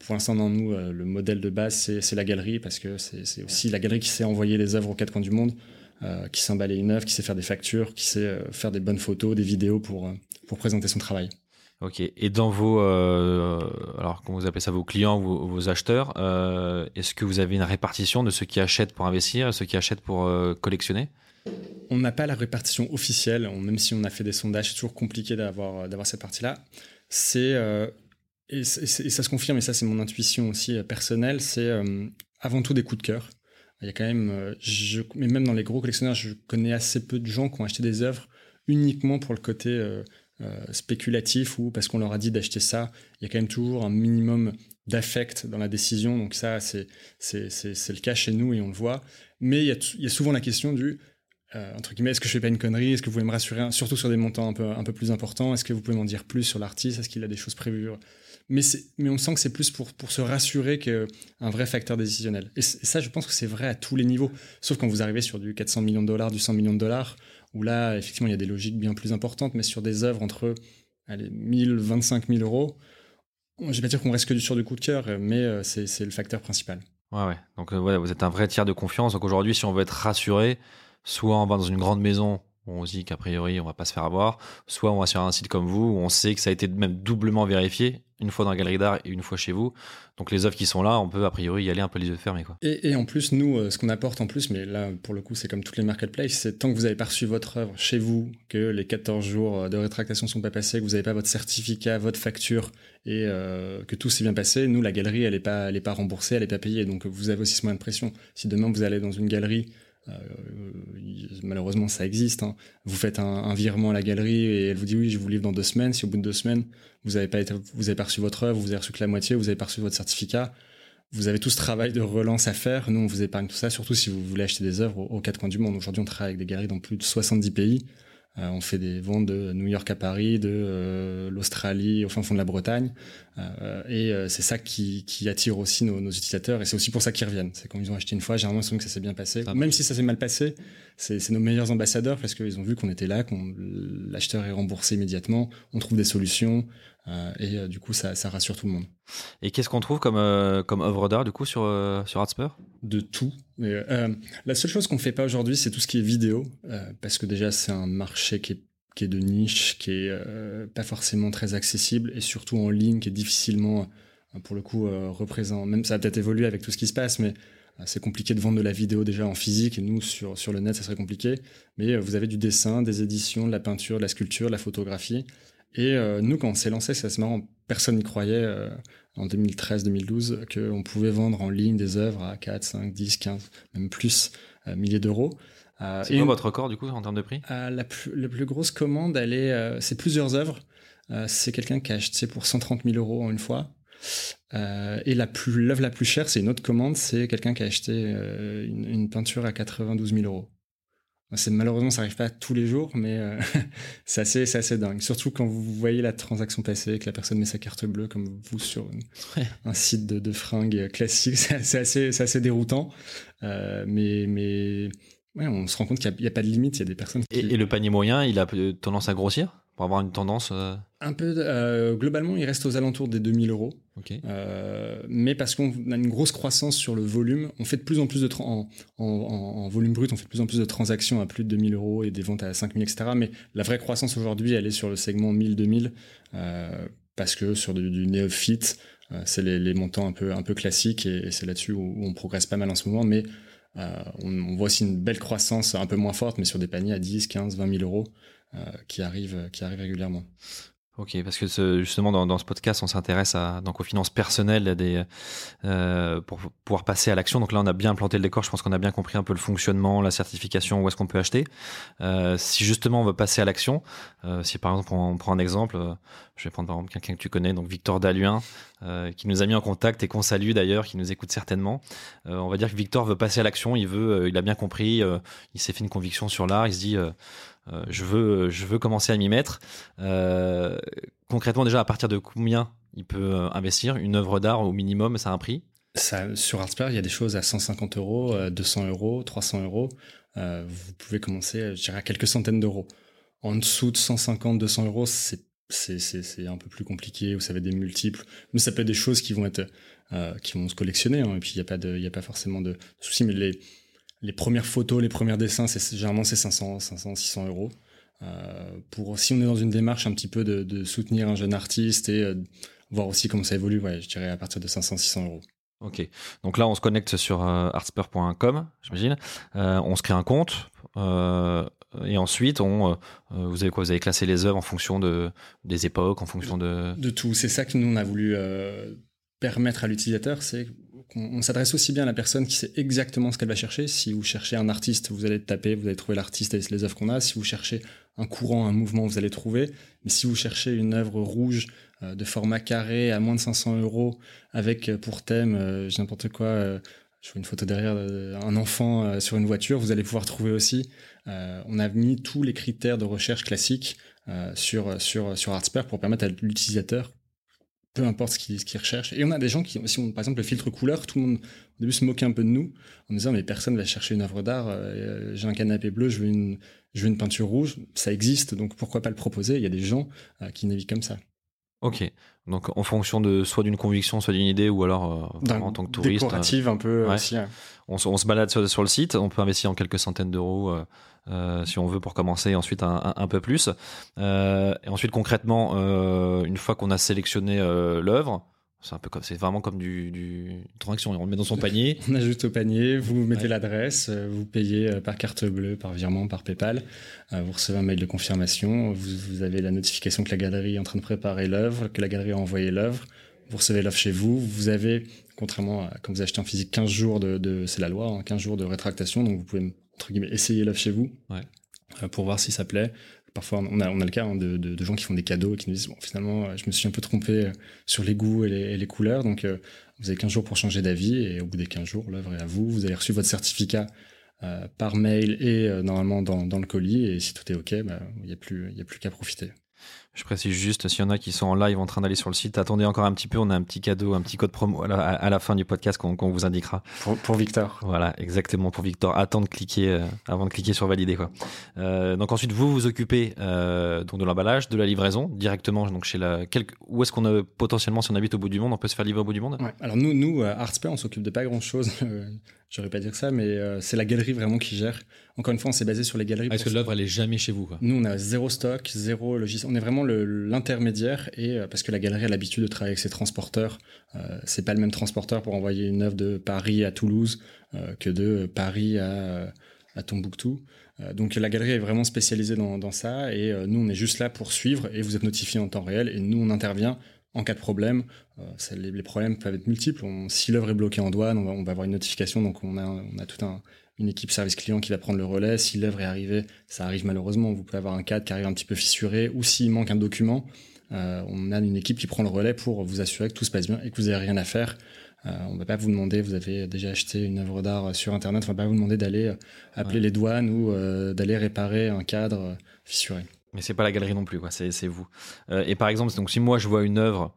pour l'instant, dans nous, le modèle de base, c'est la galerie, parce que c'est aussi la galerie qui sait envoyer les œuvres aux quatre coins du monde. Euh, qui sait emballer une œuvre, qui sait faire des factures, qui sait euh, faire des bonnes photos, des vidéos pour, euh, pour présenter son travail. Ok. Et dans vos, alors comment vous appelez ça, vos clients, vos, vos acheteurs, est-ce que vous avez une répartition de ceux qui achètent pour investir et ceux qui achètent pour collectionner? On n'a pas la répartition officielle, même si on a fait des sondages, c'est toujours compliqué d'avoir d'avoir cette partie-là. C'est et, et, ça se confirme, et ça c'est mon intuition aussi personnelle, c'est avant tout des coups de cœur. Il y a quand même, euh, mais même dans les gros collectionneurs, je connais assez peu de gens qui ont acheté des œuvres uniquement pour le côté euh, euh, spéculatif ou parce qu'on leur a dit d'acheter ça. Il y a quand même toujours un minimum d'affect dans la décision. Donc ça, c'est le cas chez nous et on le voit. Mais il y a, il y a souvent la question du entre guillemets, est-ce que je fais pas une connerie? Est-ce que vous pouvez me rassurer, surtout sur des montants un peu, un peu plus importants Est-ce que vous pouvez m'en dire plus sur l'artiste? Est-ce qu'il a des choses prévues? Mais, on sent que c'est plus pour, se rassurer qu'un vrai facteur décisionnel. Et, ça, je pense que c'est vrai à tous les niveaux. Sauf quand vous arrivez sur du 400 millions de dollars, du 100 millions de dollars, où là, effectivement, il y a des logiques bien plus importantes, mais sur des œuvres entre allez, 1000, 25 000 euros, je vais pas dire qu'on reste que sur du coup de cœur, mais euh, c'est le facteur principal. Ouais, ouais. Donc, euh, vous êtes un vrai tiers de confiance. Donc aujourd'hui, si on veut être rassuré, soit on va dans une grande maison on se dit qu'a priori on va pas se faire avoir, soit on va sur un site comme vous où on sait que ça a été même doublement vérifié, une fois dans la galerie d'art et une fois chez vous. Donc les œuvres qui sont là, on peut a priori y aller un peu les yeux fermés. Quoi. Et, en plus, nous, euh, ce qu'on apporte en plus, mais là pour le coup c'est comme toutes les marketplaces, c'est tant que vous avez pas reçu votre œuvre chez vous, que les 14 jours euh, de rétractation sont pas passés, que vous n'avez pas votre certificat, votre facture et euh, que tout s'est bien passé, nous la galerie elle est pas, pas remboursée, elle est pas payée, donc vous avez aussi ce moyen de pression. Si demain vous allez dans une galerie malheureusement, ça existe. Hein. Vous faites un, virement à la galerie et elle vous dit oui, je vous livre dans deux semaines. Si au bout de deux semaines, vous avez pas été, vous avez pas reçu votre œuvre, vous avez reçu que la moitié, vous avez pas reçu votre certificat, vous avez tout ce travail de relance à faire. Nous, on vous épargne tout ça, surtout si vous voulez acheter des œuvres aux, quatre coins du monde. Aujourd'hui, on travaille avec des galeries dans plus de 70 pays. Euh, on fait des ventes de New York à Paris, de euh, l'Australie au fin fond de la Bretagne. Euh, et c'est ça qui, qui, attire aussi nos, nos utilisateurs. Et c'est aussi pour ça qu'ils reviennent. C'est quand ils ont acheté une fois, généralement, ils que ça s'est bien passé. Même si ça s'est mal passé, c'est nos meilleurs ambassadeurs parce qu'ils ont vu qu'on était là, qu'on l'acheteur est remboursé immédiatement. On trouve des solutions. et du coup, ça, ça, rassure tout le monde. Et qu'est-ce qu'on trouve comme, comme œuvre d'art, du coup, sur, sur Artspur? De tout. Mais, la seule chose qu'on ne fait pas aujourd'hui, c'est tout ce qui est vidéo, parce que déjà, c'est un marché qui est qui est de niche, qui est pas forcément très accessible et surtout en ligne, qui est difficilement, pour le coup, représenté. Même ça a peut-être évolué avec tout ce qui se passe, mais c'est compliqué de vendre de la vidéo déjà en physique et nous sur, sur le net ça serait compliqué. Mais euh, vous avez du dessin, des éditions, de la peinture, de la sculpture, de la photographie. Et euh, nous quand on s'est lancé, c'est assez marrant, personne n'y croyait euh, en 2013-2012 qu'on pouvait vendre en ligne des œuvres à 4, 5, 10, 15, même plus milliers d'euros. c'est quoi votre record du coup en termes de prix? La, plus, la plus grosse commande, elle est, c'est plusieurs œuvres. c'est quelqu'un qui a acheté pour 130 000 euros en une fois. Euh, et la plus l'œuvre la plus chère, c'est une autre commande, c'est quelqu'un qui a acheté euh, une, peinture à 92 000 euros. C'est malheureusement ça arrive pas tous les jours, mais euh, (laughs) c'est assez c'est assez dingue. Surtout quand vous voyez la transaction passer, que la personne met sa carte bleue comme vous sur un site de, de, fringues classique, (laughs) c'est assez c'est assez déroutant. mais mais ouais, on se rend compte qu'il n'y a, pas de limite. Il y a des personnes. et, le panier moyen, il a tendance à grossir? Pour avoir une tendance euh, Un peu. Euh, globalement, il reste aux alentours des 2000 euros. Euh, mais parce qu'on a une grosse croissance sur le volume, on fait de plus en plus de. En, en, volume brut, on fait de plus en plus de transactions à plus de 2000 euros et des ventes à 5000, etc. Mais la vraie croissance aujourd'hui, elle est sur le segment 1000-2000. parce que sur du, du néophyte, c'est les, montants un peu, un peu classiques et, c'est là-dessus où, on progresse pas mal en ce moment. Mais on, on, voit aussi une belle croissance un peu moins forte, mais sur des paniers à 10, 15, 20 000 euros. Euh, qui arrivent qui arrive régulièrement. Ok, parce que justement dans, ce podcast, on s'intéresse aux finances personnelles euh, pour pouvoir passer à l'action. Donc là, on a bien planté le décor. Je pense qu'on a bien compris un peu le fonctionnement, la certification, où est-ce qu'on peut acheter. Euh, si justement on veut passer à l'action, euh, si par exemple on, prend un exemple, euh, je vais prendre par exemple quelqu'un que tu connais, donc Victor Daluin, euh, qui nous a mis en contact et qu'on salue d'ailleurs, qui nous écoute certainement. on va dire que Victor veut passer à l'action. Il veut, il a bien compris. il s'est fait une conviction sur l'art. Il se dit euh, je veux, je veux commencer à m'y mettre. Euh, concrètement, déjà, à partir de combien il peut euh, investir Une œuvre d'art au minimum, ça a un prix? Ça, Sur Artspur, il y a des choses à 150 euros, 200 euros, 300 euros. vous pouvez commencer, je dirais, à quelques centaines d'euros. En dessous de 150, 200 euros, c'est un peu plus compliqué, vous savez, des multiples. Mais ça peut être des choses qui vont être, qui vont se collectionner, hein, et puis il n'y a pas de, il a pas forcément de soucis, les premières photos, les premiers dessins, c'est généralement c'est 500, 500, 600 euros. Euh, pour si on est dans une démarche un petit peu de, de soutenir un jeune artiste et euh, voir aussi comment ça évolue, ouais, je dirais à partir de 500, 600 euros. Ok, donc là on se connecte sur euh, artspur.com, j'imagine. Euh, on se crée un compte et ensuite on, vous avez quoi? Vous avez classé les œuvres en fonction de des époques, en fonction de de tout. C'est ça que nous on a voulu permettre à l'utilisateur, c'est on, s'adresse aussi bien à la personne qui sait exactement ce qu'elle va chercher. Si vous cherchez un artiste, vous allez taper, vous allez trouver l'artiste et les œuvres qu'on a. Si vous cherchez un courant, un mouvement, vous allez trouver. Mais si vous cherchez une œuvre rouge euh, de format carré à moins de 500 euros avec euh, pour thème, euh, n'importe quoi, vois une photo derrière un enfant sur une voiture, vous allez pouvoir trouver aussi. on a mis tous les critères de recherche classiques sur sur sur Artsper pour permettre à l'utilisateur peu importe ce qu'ils recherchent. Et on a des gens qui, si on, par exemple, le filtre couleur, tout le monde au début se moquait un peu de nous en disant mais personne va chercher une œuvre d'art. Euh, j'ai un canapé bleu, je veux une, je veux une peinture rouge. Ça existe, donc pourquoi pas le proposer? Il y a des gens euh, qui naviguent comme ça. Ok, donc en fonction de soit d'une conviction, soit d'une idée, ou alors euh, en tant que touriste. Décorative un peu aussi. On, on, se balade sur, sur, le site, on peut investir en quelques centaines d'euros euh, si on veut pour commencer, ensuite un, un, peu plus. Euh, et ensuite concrètement, euh, une fois qu'on a sélectionné l'œuvre, c'est un peu comme, c'est vraiment comme du, du transaction. On le met dans son panier. (laughs) On ajoute au panier, vous mettez l'adresse, vous payez par carte bleue, par virement, par PayPal. vous recevez un mail de confirmation. Vous, vous, avez la notification que la galerie est en train de préparer l'œuvre, que la galerie a envoyé l'œuvre. Vous recevez l'œuvre chez vous. Vous avez, contrairement à quand vous achetez en physique, 15 jours de, de c'est la loi, 15 hein, jours de rétractation. Donc vous pouvez entre guillemets, essayer l'œuvre chez vous euh, pour voir si ça plaît. Parfois, on a, le cas hein, de, gens qui font des cadeaux et qui nous disent bon, finalement, euh, je me suis un peu trompé euh, sur les goûts et les, couleurs. Donc, vous avez 15 jours pour changer d'avis et au bout des 15 jours, l'œuvre est à vous. Vous avez reçu votre certificat par mail et normalement dans, le colis. Et si tout est OK, bah, il n'y a plus qu'à profiter. Je précise juste, s'il y en a qui sont en live en train d'aller sur le site, attendez encore un petit peu, on a un petit cadeau, un petit code promo à la, à la fin du podcast qu'on vous indiquera. Pour, pour Victor. Voilà, exactement pour Victor. Attends de cliquer euh, avant de cliquer sur valider quoi. Euh, donc ensuite vous vous occupez euh, donc de l'emballage, de la livraison directement donc chez la quel, où est-ce qu'on a potentiellement si on habite au bout du monde, on peut se faire livrer au bout du monde? Ouais. Alors nous, nous, à Artspur, on s'occupe de pas grand-chose. J'aurais pas dire ça, mais euh, c'est la galerie vraiment qui gère. Encore une fois, on s'est basé sur les galeries. Ah, pour que l'œuvre elle est jamais chez vous quoi Nous, on a zéro stock, zéro logiciel. On est vraiment l'intermédiaire et euh, parce que la galerie a l'habitude de travailler avec ses transporteurs. Euh, c'est pas le même transporteur pour envoyer une œuvre de Paris à Toulouse que de Paris à, à Tombouctou. Donc la galerie est vraiment spécialisée dans, dans ça et nous, on est juste là pour suivre et vous êtes notifié en temps réel et nous, on intervient en cas de problème. Euh, les, les problèmes peuvent être multiples. On- si l'œuvre est bloquée en douane, on va, on va avoir une notification. Donc on a, on a tout un une équipe service client qui va prendre le relais. Si l'œuvre est arrivée, ça arrive malheureusement. Vous pouvez avoir un cadre qui arrive un petit peu fissuré ou s'il manque un document, euh, on a une équipe qui prend le relais pour vous assurer que tout se passe bien et que vous n'avez rien à faire. Euh, on ne va pas vous demander, vous avez déjà acheté une œuvre d'art sur Internet, on ne va pas vous demander d'aller appeler Ouais. les douanes ou euh, d'aller réparer un cadre fissuré. Mais c'est pas la galerie non plus, quoi. C'est, c'est vous. Euh, et par exemple, donc si moi je vois une œuvre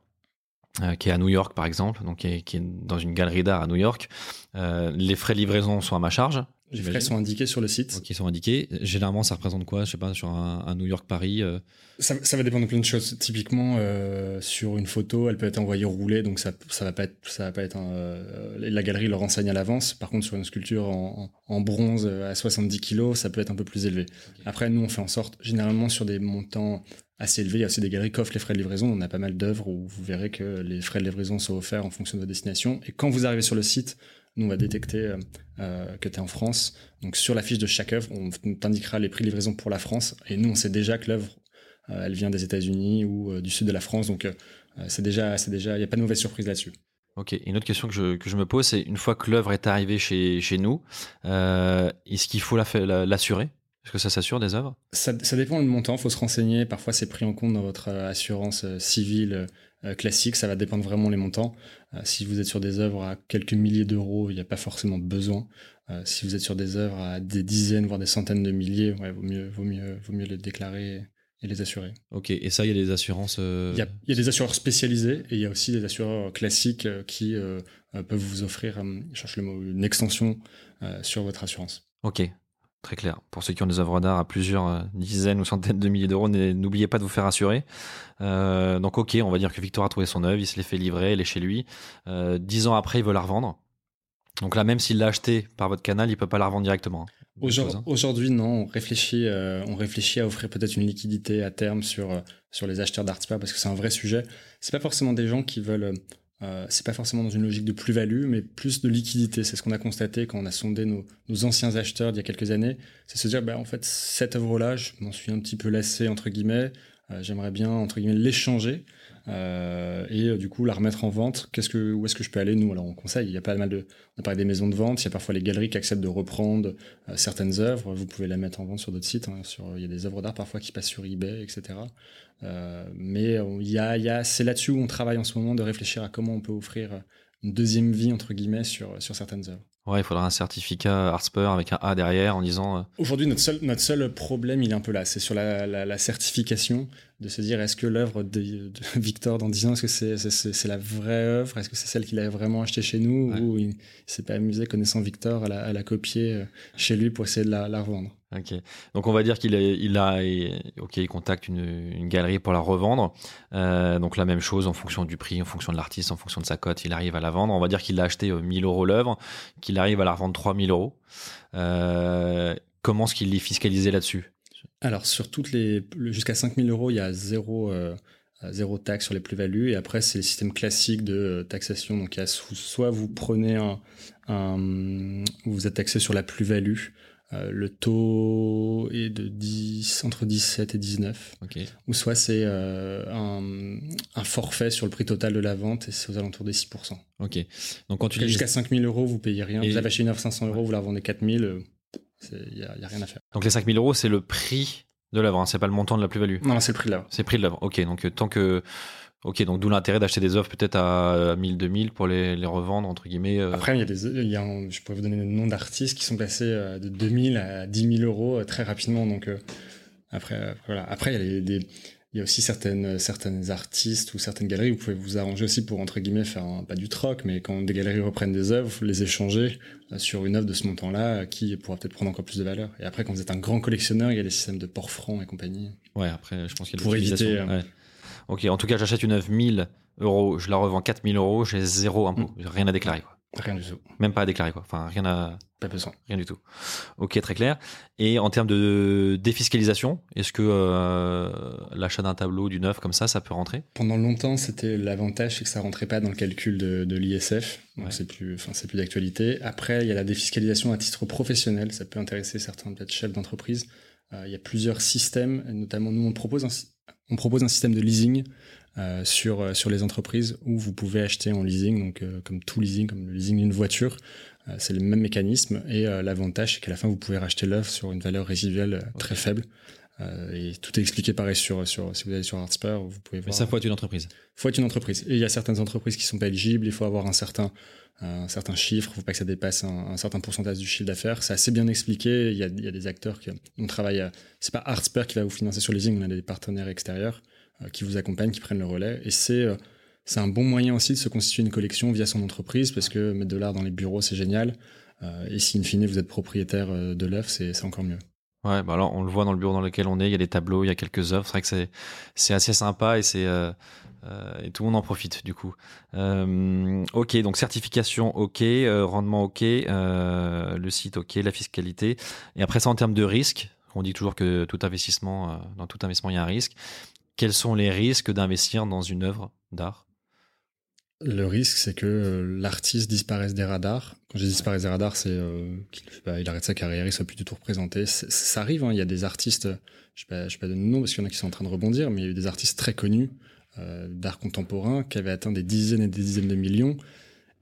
euh, qui est à New York, par exemple, donc qui est, qui est dans une galerie d'art à New York, euh, les frais de livraison sont à ma charge. Les frais sont indiqués sur le site. Ils sont indiqués. Généralement, ça représente quoi Je sais pas, sur un, un New York Paris. euh, Ça, ça va dépendre de plein de choses. Typiquement, euh, sur une photo, elle peut être envoyée roulée, donc ça, ça va pas être, ça va pas être. un, euh, la galerie le renseigne à l'avance. Par contre, sur une sculpture en, bronze à 70 kilos, ça peut être un peu plus élevé. Après, nous, on fait en sorte, généralement sur des montants assez élevés, il y a aussi des galeries qui offrent les frais de livraison. On a pas mal d'œuvres où vous verrez que les frais de livraison sont offerts en fonction de votre destination. Et quand vous arrivez sur le site, nous, on va détecter euh, euh, que tu es en France. Donc, sur la fiche de chaque œuvre, on t'indiquera les prix de livraison pour la France. Et nous, on sait déjà que l'œuvre euh, elle vient des États-Unis ou euh, du sud de la France, donc c'est déjà, c'est déjà, il n'y a pas de mauvaise surprise là-dessus. Ok. Une autre question que je, que je me pose, c'est une fois que l'œuvre est arrivée chez, chez nous, est-ce qu'il faut la fa- la- l'assurer? Est-ce que ça s'assure des œuvres? Ça, ça dépend du montant, faut se renseigner. Parfois, c'est pris en compte dans votre assurance civile classique. Ça va dépendre vraiment les montants. Euh, si vous êtes sur des œuvres à quelques milliers d'euros, il n'y a pas forcément besoin. Euh, si vous êtes sur des œuvres à des dizaines, voire des centaines de milliers, ouais, vaut mieux, vaut mieux, vaut mieux les déclarer et les assurer. Ok. Et ça, il y a des assurances. euh, Il y, a, il y a des assureurs spécialisés et il y a aussi des assureurs classiques euh, qui euh, euh, peuvent vous offrir, euh, je cherche le mot, une extension euh, sur votre assurance. Ok, très clair. Pour ceux qui ont des œuvres d'art à plusieurs euh, dizaines ou centaines de milliers d'euros, n'e- n'oubliez pas de vous faire assurer. Euh, donc ok, on va dire que Victor a trouvé son œuvre, il se l'est fait livrer, elle est chez lui. Euh, Dix ans après, il veut la revendre. Donc là, même s'il l'a acheté par votre canal, il peut pas la revendre directement. hein. Hein. Aujourd'hui, non, on réfléchit, euh, on réfléchit à offrir peut-être une liquidité à terme sur, sur les acheteurs d'Artspar parce que c'est un vrai sujet. C'est pas forcément des gens qui veulent, euh, c'est pas forcément dans une logique de plus-value, mais plus de liquidité. C'est ce qu'on a constaté quand on a sondé nos, anciens acheteurs d'il y a quelques années. C'est se dire, bah, en fait, cette œuvre-là, je m'en suis un petit peu lassé, entre guillemets. Euh, J'aimerais bien, entre guillemets, l'échanger. Euh, et euh, du coup la remettre en vente. Qu'est-ce que, où est-ce que je peux aller? Nous, alors on conseille. Il y a pas mal de, on a parlé des maisons de vente. Il y a parfois les galeries qui acceptent de reprendre euh, certaines œuvres. Vous pouvez la mettre en vente sur d'autres sites. hein, sur, il y a des œuvres d'art parfois qui passent sur eBay, etc. Euh, mais il y a, il y a, c'est là-dessus où on travaille en ce moment de réfléchir à comment on peut offrir une deuxième vie entre guillemets sur sur certaines œuvres. Ouais, il faudra un certificat Artspur avec un A derrière en disant. Aujourd'hui, notre seul, notre seul problème, il est un peu là. C'est sur la, la, la certification, de se dire est-ce que l'œuvre de, de (laughs) Victor dans 10 ans, est-ce que c'est la vraie œuvre? Est-ce que c'est celle qu'il a vraiment achetée chez nous? Ouais. Ou il, il s'est pas amusé, connaissant Victor, à la, à la copier euh, chez lui pour essayer de la, la revendre? Ok. Donc on va dire qu'il il a, ok, il contacte une, une galerie pour la revendre. Euh, donc la même chose en fonction du prix, en fonction de l'artiste, en fonction de sa cote, il arrive à la vendre. On va dire qu'il a acheté euh, 1000 euros l'œuvre, qu'il arrive à la revendre 3000 euros. Euh, comment est-ce qu'il est fiscalisé là-dessus? Alors, sur toutes les. le- Jusqu'à 5000 euros, il y a zéro, euh, zéro taxe sur les plus-values. Et après, c'est le système classique de euh, taxation. Donc, il y a soit vous prenez un. un vous êtes taxé sur la plus-value. Euh, le taux est de 10, entre 17 et 19. Ok. Ou soit c'est euh, un, un forfait sur le prix total de la vente et c'est aux alentours des 6%. Ok. Donc quand tu Jusqu'à 5000 euros, vous payez rien. Et- Vous avez acheté une œuvre 500 euros, vous la revendez 4000. Euh, Il n'y a, rien à faire. donc les 5000 euros, c'est le prix de l'œuvre, hein, c'est pas le montant de la plus-value. Non, c'est le prix de l'œuvre. C'est le prix de l'œuvre. Ok. Donc euh, tant que Ok, donc d'où l'intérêt d'acheter des œuvres peut-être à 1000, 2000 pour les, les revendre, entre guillemets. euh, Après, il y a des, il y a un- je pourrais vous donner le nom d'artistes qui sont passés euh, de 2000 à 10 000 euros euh, très rapidement. Donc, euh, après, euh, voilà. Après, il y a des, il y a aussi certaines, certaines artistes ou certaines galeries, vous pouvez vous arranger aussi pour, entre guillemets, faire un, pas du troc, mais quand des galeries reprennent des œuvres, les échanger euh, sur une œuvre de ce montant-là qui pourra peut-être prendre encore plus de valeur. Et après, quand vous êtes un grand collectionneur, il y a des systèmes de port franc et compagnie. Ouais, après, je pense qu'il y a Pour éviter, euh, Ouais. Ok, en tout cas, j'achète une œuvre 1000 euros, je la revends 4000 euros, j'ai zéro impôt. Mm. Rien à déclarer, quoi. Rien du tout. Même pas à déclarer, quoi. Enfin, rien à. Pas besoin. Rien du tout. Ok, très clair. Et en termes de défiscalisation, est-ce que euh, l'achat d'un tableau, d'une œuvre comme ça, ça peut rentrer? Pendant longtemps, c'était l'avantage, c'est que ça rentrait pas dans le calcul de, de l'ISF. Donc Ouais. c'est plus, enfin c'est plus d'actualité. Après, il y a la défiscalisation à titre professionnel. Ça peut intéresser certains peut-être chefs d'entreprise. Euh, il y a plusieurs systèmes, notamment nous on propose un, on propose un système de leasing euh, sur euh, sur les entreprises où vous pouvez acheter en leasing, donc euh, comme tout leasing, comme le leasing d'une voiture. Euh, c'est le même mécanisme et l'avantage c'est qu'à la fin vous pouvez racheter l'œuvre sur une valeur résiduelle très faible. Et tout est expliqué pareil sur, sur si vous allez sur Artspur, vous pouvez voir Mais ça faut être une entreprise. faut être une entreprise. Et il y a certaines entreprises qui sont pas éligibles, il faut avoir un certain, un certain chiffre, il faut pas que ça dépasse un, un certain pourcentage du chiffre d'affaires. C'est assez bien expliqué, il y a, il y a des acteurs qui on travaille, c'est pas Artsper qui va vous financer sur leasing, on a des partenaires extérieurs qui vous accompagnent, qui prennent le relais. Et c'est euh, c'est un bon moyen aussi de se constituer une collection via son entreprise, parce que mettre de l'art dans les bureaux, c'est génial. Euh, et si in fine vous êtes propriétaire euh, de l'œuvre, c'est encore mieux. Ouais, bah alors on le voit dans le bureau dans lequel on est, il y a des tableaux, il y a quelques œuvres. C'est vrai que c'est assez sympa et c'est euh, euh, et tout le monde en profite du coup. Euh, ok, donc certification, ok, euh, rendement, ok, euh, le site, ok, la fiscalité. Et après ça, en termes de risque, on dit toujours que tout investissement, euh, dans tout investissement, il y a un risque. Quels sont les risques d'investir dans une œuvre d'art? Le risque, c'est que euh, l'artiste disparaisse des radars. Quand je dis disparaisse des radars, c'est euh, qu'il arrête sa carrière, il soit plus du tout représenté. Ça arrive, hein, il y a des artistes, je ne sais pas donner de nom parce qu'il y en a qui sont en train de rebondir, mais il y a eu des artistes très connus euh, d'art contemporain qui avaient atteint des dizaines et des dizaines de millions.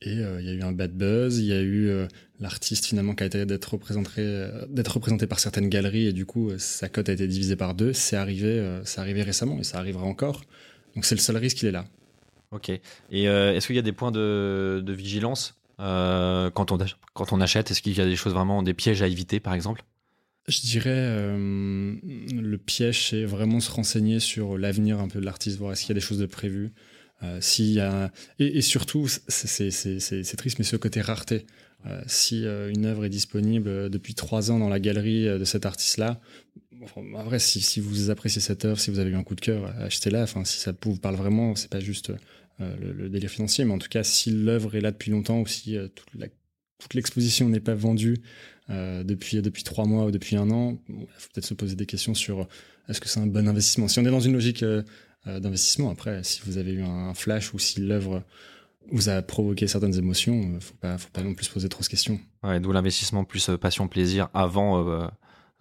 Et euh, il y a eu un bad buzz, il y a eu euh, l'artiste finalement qui a été d'être représenté, euh, d'être représenté par certaines galeries et du coup sa cote a été divisée par deux. C'est arrivé, c'est arrivé récemment et ça arrivera encore. Donc c'est le seul risque, il est là. Ok. Et est-ce qu'il y a des points de, de vigilance quand, on, quand on achète? Est-ce qu'il y a des choses vraiment, des pièges à éviter par exemple? Je dirais le piège, c'est vraiment se renseigner sur l'avenir un peu de l'artiste, voir est-ce qu'il y a des choses de prévues. Euh, a... et, surtout, c'est- triste, mais ce côté rareté. Euh, si euh, une œuvre est disponible depuis trois ans dans la galerie de cet artiste-là, enfin, en vrai, si, si vous appréciez cette œuvre, si vous avez eu un coup de cœur, achetez-la. Enfin, si ça vous parle vraiment, c'est pas juste le, délire financier, mais en tout cas, si l'œuvre est là depuis longtemps ou si toute l'exposition n'est pas vendue depuis, depuis trois mois ou depuis un an, il faut peut-être se poser des questions sur est-ce que c'est un bon investissement? Si on est dans une logique d'investissement, après, si vous avez eu un flash ou si l'œuvre vous a provoqué certaines émotions, euh, faut pas, faut pas non plus se poser trop de questions. Ouais, d'où l'investissement plus euh, passion plaisir avant euh,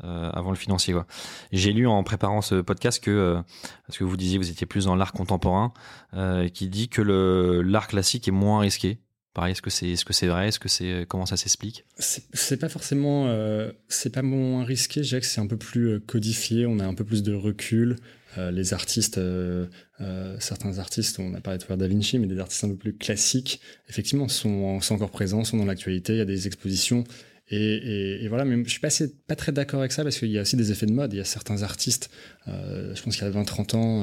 euh, avant le financier quoi. J'ai lu en préparant ce podcast que euh, parce que vous disiez vous étiez plus dans l'art contemporain euh, qui dit que le l'art classique est moins risqué. Pareil, est-ce que c'est est-ce que c'est vrai? Est-ce que c'est comment ça s'explique? C'est c'est pas forcément, euh, c'est pas moins risqué. Je dirais que c'est un peu plus euh, codifié. On a un peu plus de recul. Euh, les artistes, euh, euh, certains artistes, on a parlé tout à Da Vinci, mais des artistes un peu plus classiques, effectivement, sont, encore présents, sont dans l'actualité. Il y a des expositions. Et, voilà, mais je suis pas, très d'accord avec ça parce qu'il y a aussi des effets de mode. Il y a certains artistes, je pense qu'il y a 20-30 ans,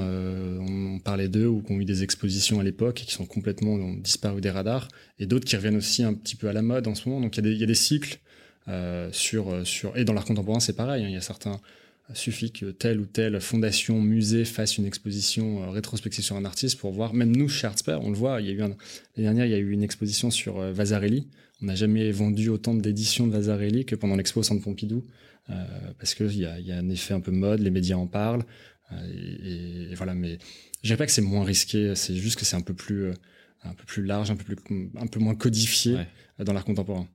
on, parlait d'eux ou qui ont eu des expositions à l'époque et qui sont complètement ont disparu des radars et d'autres qui reviennent aussi un petit peu à la mode en ce moment. Donc il y a des, cycles sur et dans l'art contemporain c'est pareil. hein. il y a certains suffit que telle ou telle fondation, musée fasse une exposition euh, rétrospective sur un artiste pour voir. Même nous chez on le voit. Il y a eu l'année dernière il y a eu une exposition sur euh, Vasarely. On n'a jamais vendu autant d'éditions de Vasarely que pendant l'expo au Centre Pompidou euh, parce qu'il y a, y a un effet un peu mode, les médias en parlent. euh, et, voilà, mais je dirais pas que c'est moins risqué. C'est juste que c'est un peu plus euh, un peu plus large, un peu plus, un peu moins codifié. Euh, dans l'art contemporain.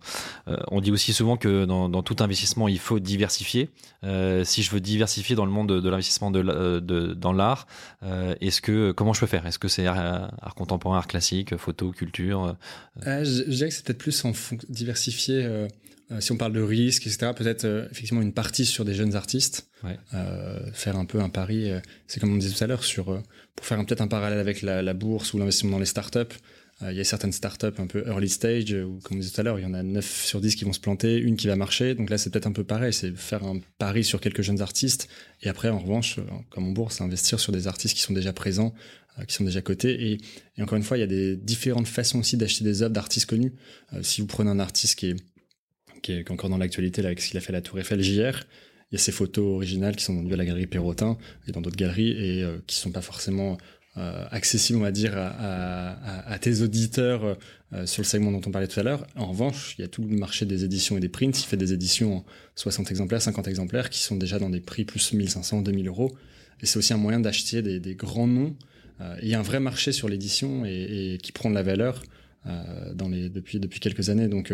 Euh, on dit aussi souvent que dans, dans tout investissement, il faut diversifier. Euh, si je veux diversifier dans le monde de, l'investissement de, la- de- dans l'art, euh, est-ce que comment je peux faire? Est-ce que c'est art, art contemporain, art classique, photo, culture euh, Euh, je, je dirais que c'est peut-être plus en euh, euh, si on parle de risque, etc., peut-être euh, effectivement une partie sur des jeunes artistes. Ouais. Euh, faire un peu un pari, euh, c'est comme on disait tout à l'heure, sur, euh, pour faire peut-être un parallèle avec la, la bourse ou l'investissement dans les startups. Euh, il y a certaines startups un peu early stage, où, comme on disait tout à l'heure, il y en a 9 sur 10 qui vont se planter, une qui va marcher. Donc là, c'est peut-être un peu pareil, c'est faire un pari sur quelques jeunes artistes. Et après, en revanche, comme en bourse, investir sur des artistes qui sont déjà présents, qui sont déjà cotés. Et, encore une fois, il y a des différentes façons aussi d'acheter des œuvres d'artistes connus. si vous prenez un artiste qui est, qui est encore dans l'actualité, avec ce qu'il a fait à la Tour Eiffel JR, il y a ces photos originales qui sont vendues à la galerie Perrotin et dans d'autres galeries et euh, qui sont pas forcément euh, accessibles, on va dire, à, tes auditeurs euh, sur le segment dont on parlait tout à l'heure. En revanche, il y a tout le marché des éditions et des prints. Il fait des éditions en 60 exemplaires, 50 exemplaires, qui sont déjà dans des prix plus 1500, 2000 euros. Et c'est aussi un moyen d'acheter des, grands noms. il y a un vrai marché sur l'édition et, et, qui prend de la valeur dans les, depuis, depuis quelques années. Donc,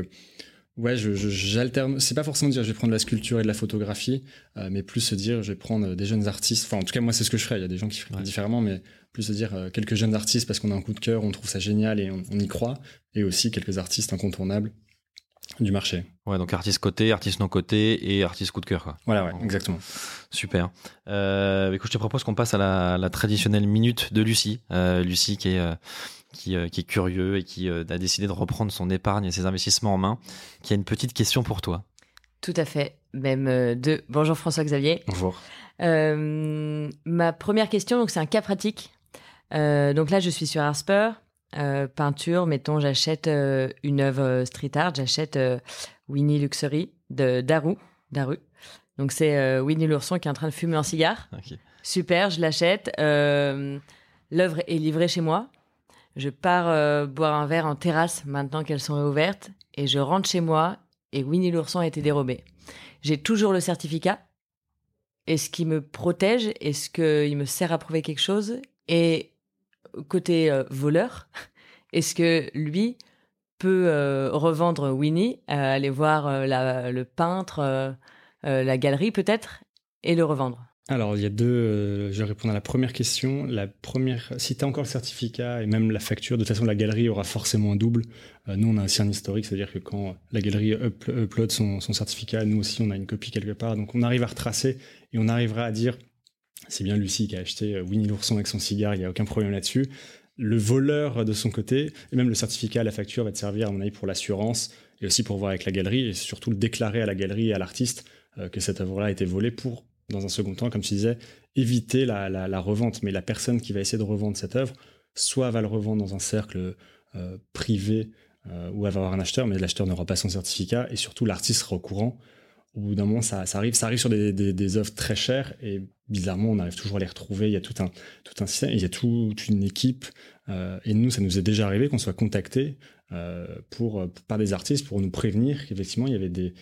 Ouais, j'alterne. Je, c'est pas forcément dire je vais prendre de la sculpture et de la photographie, euh, mais plus se dire je vais prendre des jeunes artistes. Enfin, en tout cas, moi, c'est ce que je ferais. Il y a des gens qui feraient différemment, mais plus se dire euh, quelques jeunes artistes parce qu'on a un coup de cœur, on trouve ça génial et on, y croit, et aussi quelques artistes incontournables du marché. Ouais, donc artistes cotés, artistes non cotés et artistes coup de cœur, quoi. Voilà, ouais, exactement. Super. Euh, écoute, je te propose qu'on passe à la, la, traditionnelle minute de Lucie. Euh, Lucie qui est euh, euh, qui, est curieux et qui euh, a décidé de reprendre son épargne et ses investissements en main, qui a une petite question pour toi. Tout à fait, même euh, deux. Bonjour François-Xavier. Bonjour. ma première question, donc c'est un cas pratique. donc là, je suis sur Arsper, peinture, mettons, j'achète une œuvre street art, j'achète Winnie Luxury de Daru. Daru. Donc c'est Winnie l'ourson qui est en train de fumer un cigare. Super, je l'achète. L'œuvre est livrée chez moi. Je pars euh, boire un verre en terrasse maintenant qu'elles sont réouvertes et je rentre chez moi et Winnie l'ourson a été dérobé. J'ai toujours le certificat. Est-ce qu'il me protège Est-ce qu'il me sert à prouver quelque chose Et côté euh, voleur, (laughs) est-ce que lui peut euh, revendre Winnie, aller voir le peintre, la galerie peut-être, et le revendre? Alors, il y a deux. Euh, je vais répondre à la première question. La première, si tu as encore le certificat et même la facture, de toute façon, la galerie aura forcément un double. Euh, nous, on a aussi un historique, c'est-à-dire que quand la galerie upload son, son, certificat, nous aussi, on a une copie quelque part. Donc, on arrive à retracer et on arrivera à dire c'est bien Lucie qui a acheté euh, Winnie l'ourson avec son cigare, il n'y a aucun problème là-dessus. Le voleur de son côté, et même le certificat, la facture va te servir, à mon avis, pour l'assurance et aussi pour voir avec la galerie et surtout le déclarer à la galerie et à l'artiste que cette œuvre-là a été volée pour dans un second temps, comme tu disais, éviter la, revente. Mais la personne qui va essayer de revendre cette œuvre, soit va le revendre dans un cercle euh, privé euh, où elle va avoir un acheteur, mais l'acheteur n'aura pas son certificat, et surtout l'artiste sera au courant. Au bout d'un moment, ça, arrive, ça arrive sur des, œuvres très chères, et bizarrement, on arrive toujours à les retrouver. Il y a tout un, tout un système, il y a toute une équipe. Euh, et nous, ça nous est déjà arrivé qu'on soit contacté euh, pour, par des artistes pour nous prévenir qu'effectivement, il y avait des,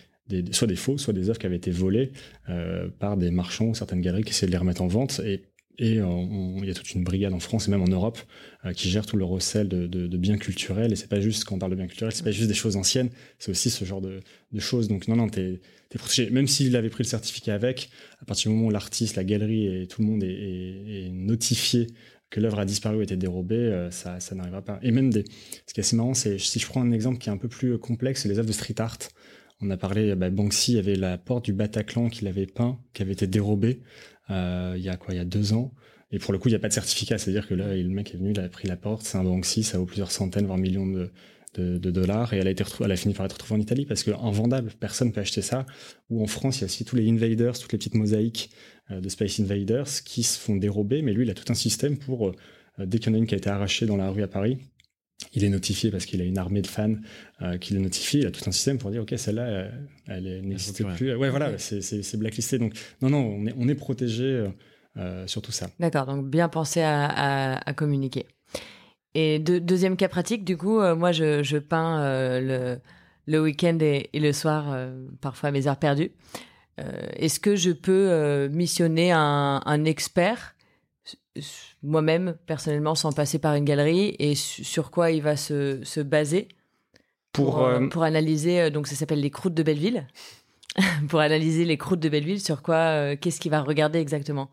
soit des faux, soit des œuvres qui avaient été volées euh, par des marchands, certaines galeries qui essaient de les remettre en vente. Et, il y a toute une brigade en France et même en Europe euh, qui gère tout le recel de, biens culturels. Et c'est pas juste, quand on parle de biens culturels, c'est pas juste des choses anciennes, c'est aussi ce genre de, choses. Donc non, non, t'es es protégé. Même s'il avait pris le certificat avec, à partir du moment où l'artiste, la galerie et tout le monde est notifié que l'œuvre a disparu ou a été dérobée, euh, ça, ça n'arrivera pas. Et même des, ce qui est assez marrant, c'est si je prends un exemple qui est un peu plus complexe, c'est les œuvres de street art. On a parlé, bah, Banksy avait la porte du Bataclan qu'il avait peint, qui avait été dérobée euh, il y a quoi, il y a deux ans. Et pour le coup, il n'y a pas de certificat, c'est-à-dire que là, le mec est venu, il a pris la porte, c'est un Banksy, ça vaut plusieurs centaines, voire millions de, dollars, et elle a fini par être retrouvée en Italie parce que invendable, personne peut acheter ça. Ou en France, il y a aussi tous les Invaders, toutes les petites mosaïques euh, de Space Invaders qui se font dérober, mais lui, il a tout un système pour euh, dès qu'il y en a une qui a été arrachée dans la rue à Paris, il est notifié parce qu'il a une armée de fans euh, qui le notifie. Il a tout un système pour dire ok celle-là euh, elle n'existe plus. Ouais voilà c'est blacklisté donc non non on est on est protégé euh, sur tout ça. D'accord donc bien penser à, à, communiquer. Et deuxième cas pratique du coup moi je, je peins le le week-end et, et, le soir parfois à mes heures perdues. Est-ce que je peux missionner un, un expert moi-même, personnellement, sans passer par une galerie, et sur quoi il va se, se baser pour, pour, euh, pour analyser, euh, donc ça s'appelle les croûtes de Belleville, (laughs) pour analyser les croûtes de Belleville, sur quoi, euh, qu'est-ce qu'il va regarder exactement?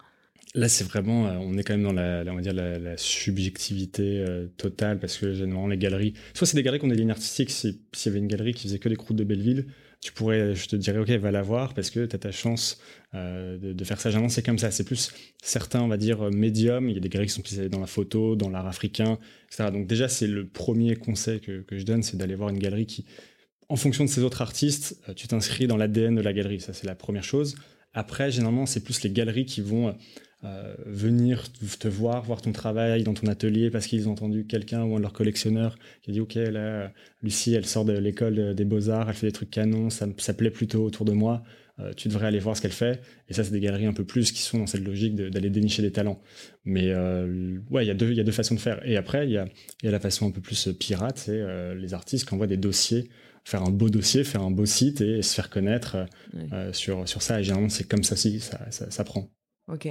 Là, c'est vraiment, euh, on est quand même dans la, la- on va dire la, la subjectivité euh, totale parce que généralement les galeries, soit c'est des galeries qui ont des lignes artistiques. Si- S'il y avait une galerie qui faisait que les croûtes de Belleville, tu pourrais, je te dirais, ok, va la voir parce que tu as ta chance euh, de, faire ça. Généralement, c'est comme ça. C'est plus certains, on va dire, médiums. Il y a des galeries qui sont spécialisées dans la photo, dans l'art africain, etc. Donc déjà, c'est le premier conseil que, que je donne, c'est d'aller voir une galerie qui, en fonction de ces autres artistes, euh, tu t'inscris dans l'ADN de la galerie. Ça, c'est la première chose. Après, généralement, c'est plus les galeries qui vont euh, venir te voir, voir ton travail dans ton atelier parce qu'ils ont entendu quelqu'un ou un de leurs collectionneurs qui a dit Ok, là, Lucie, elle sort de l'école des beaux-arts, elle fait des trucs canons, ça, me- ça plaît plutôt autour de moi, euh, tu devrais aller voir ce qu'elle fait. Et ça, c'est des galeries un peu plus qui sont dans cette logique de- d'aller dénicher des talents. Mais euh, ouais, il y, a deux- il y a deux façons de faire. Et après, il y y a la façon un peu plus pirate c'est les artistes qui envoient des dossiers faire un beau dossier, faire un beau site et, se faire connaître sur, sur ça. Et généralement, c'est comme ça si ça, ça, ça prend. Ok.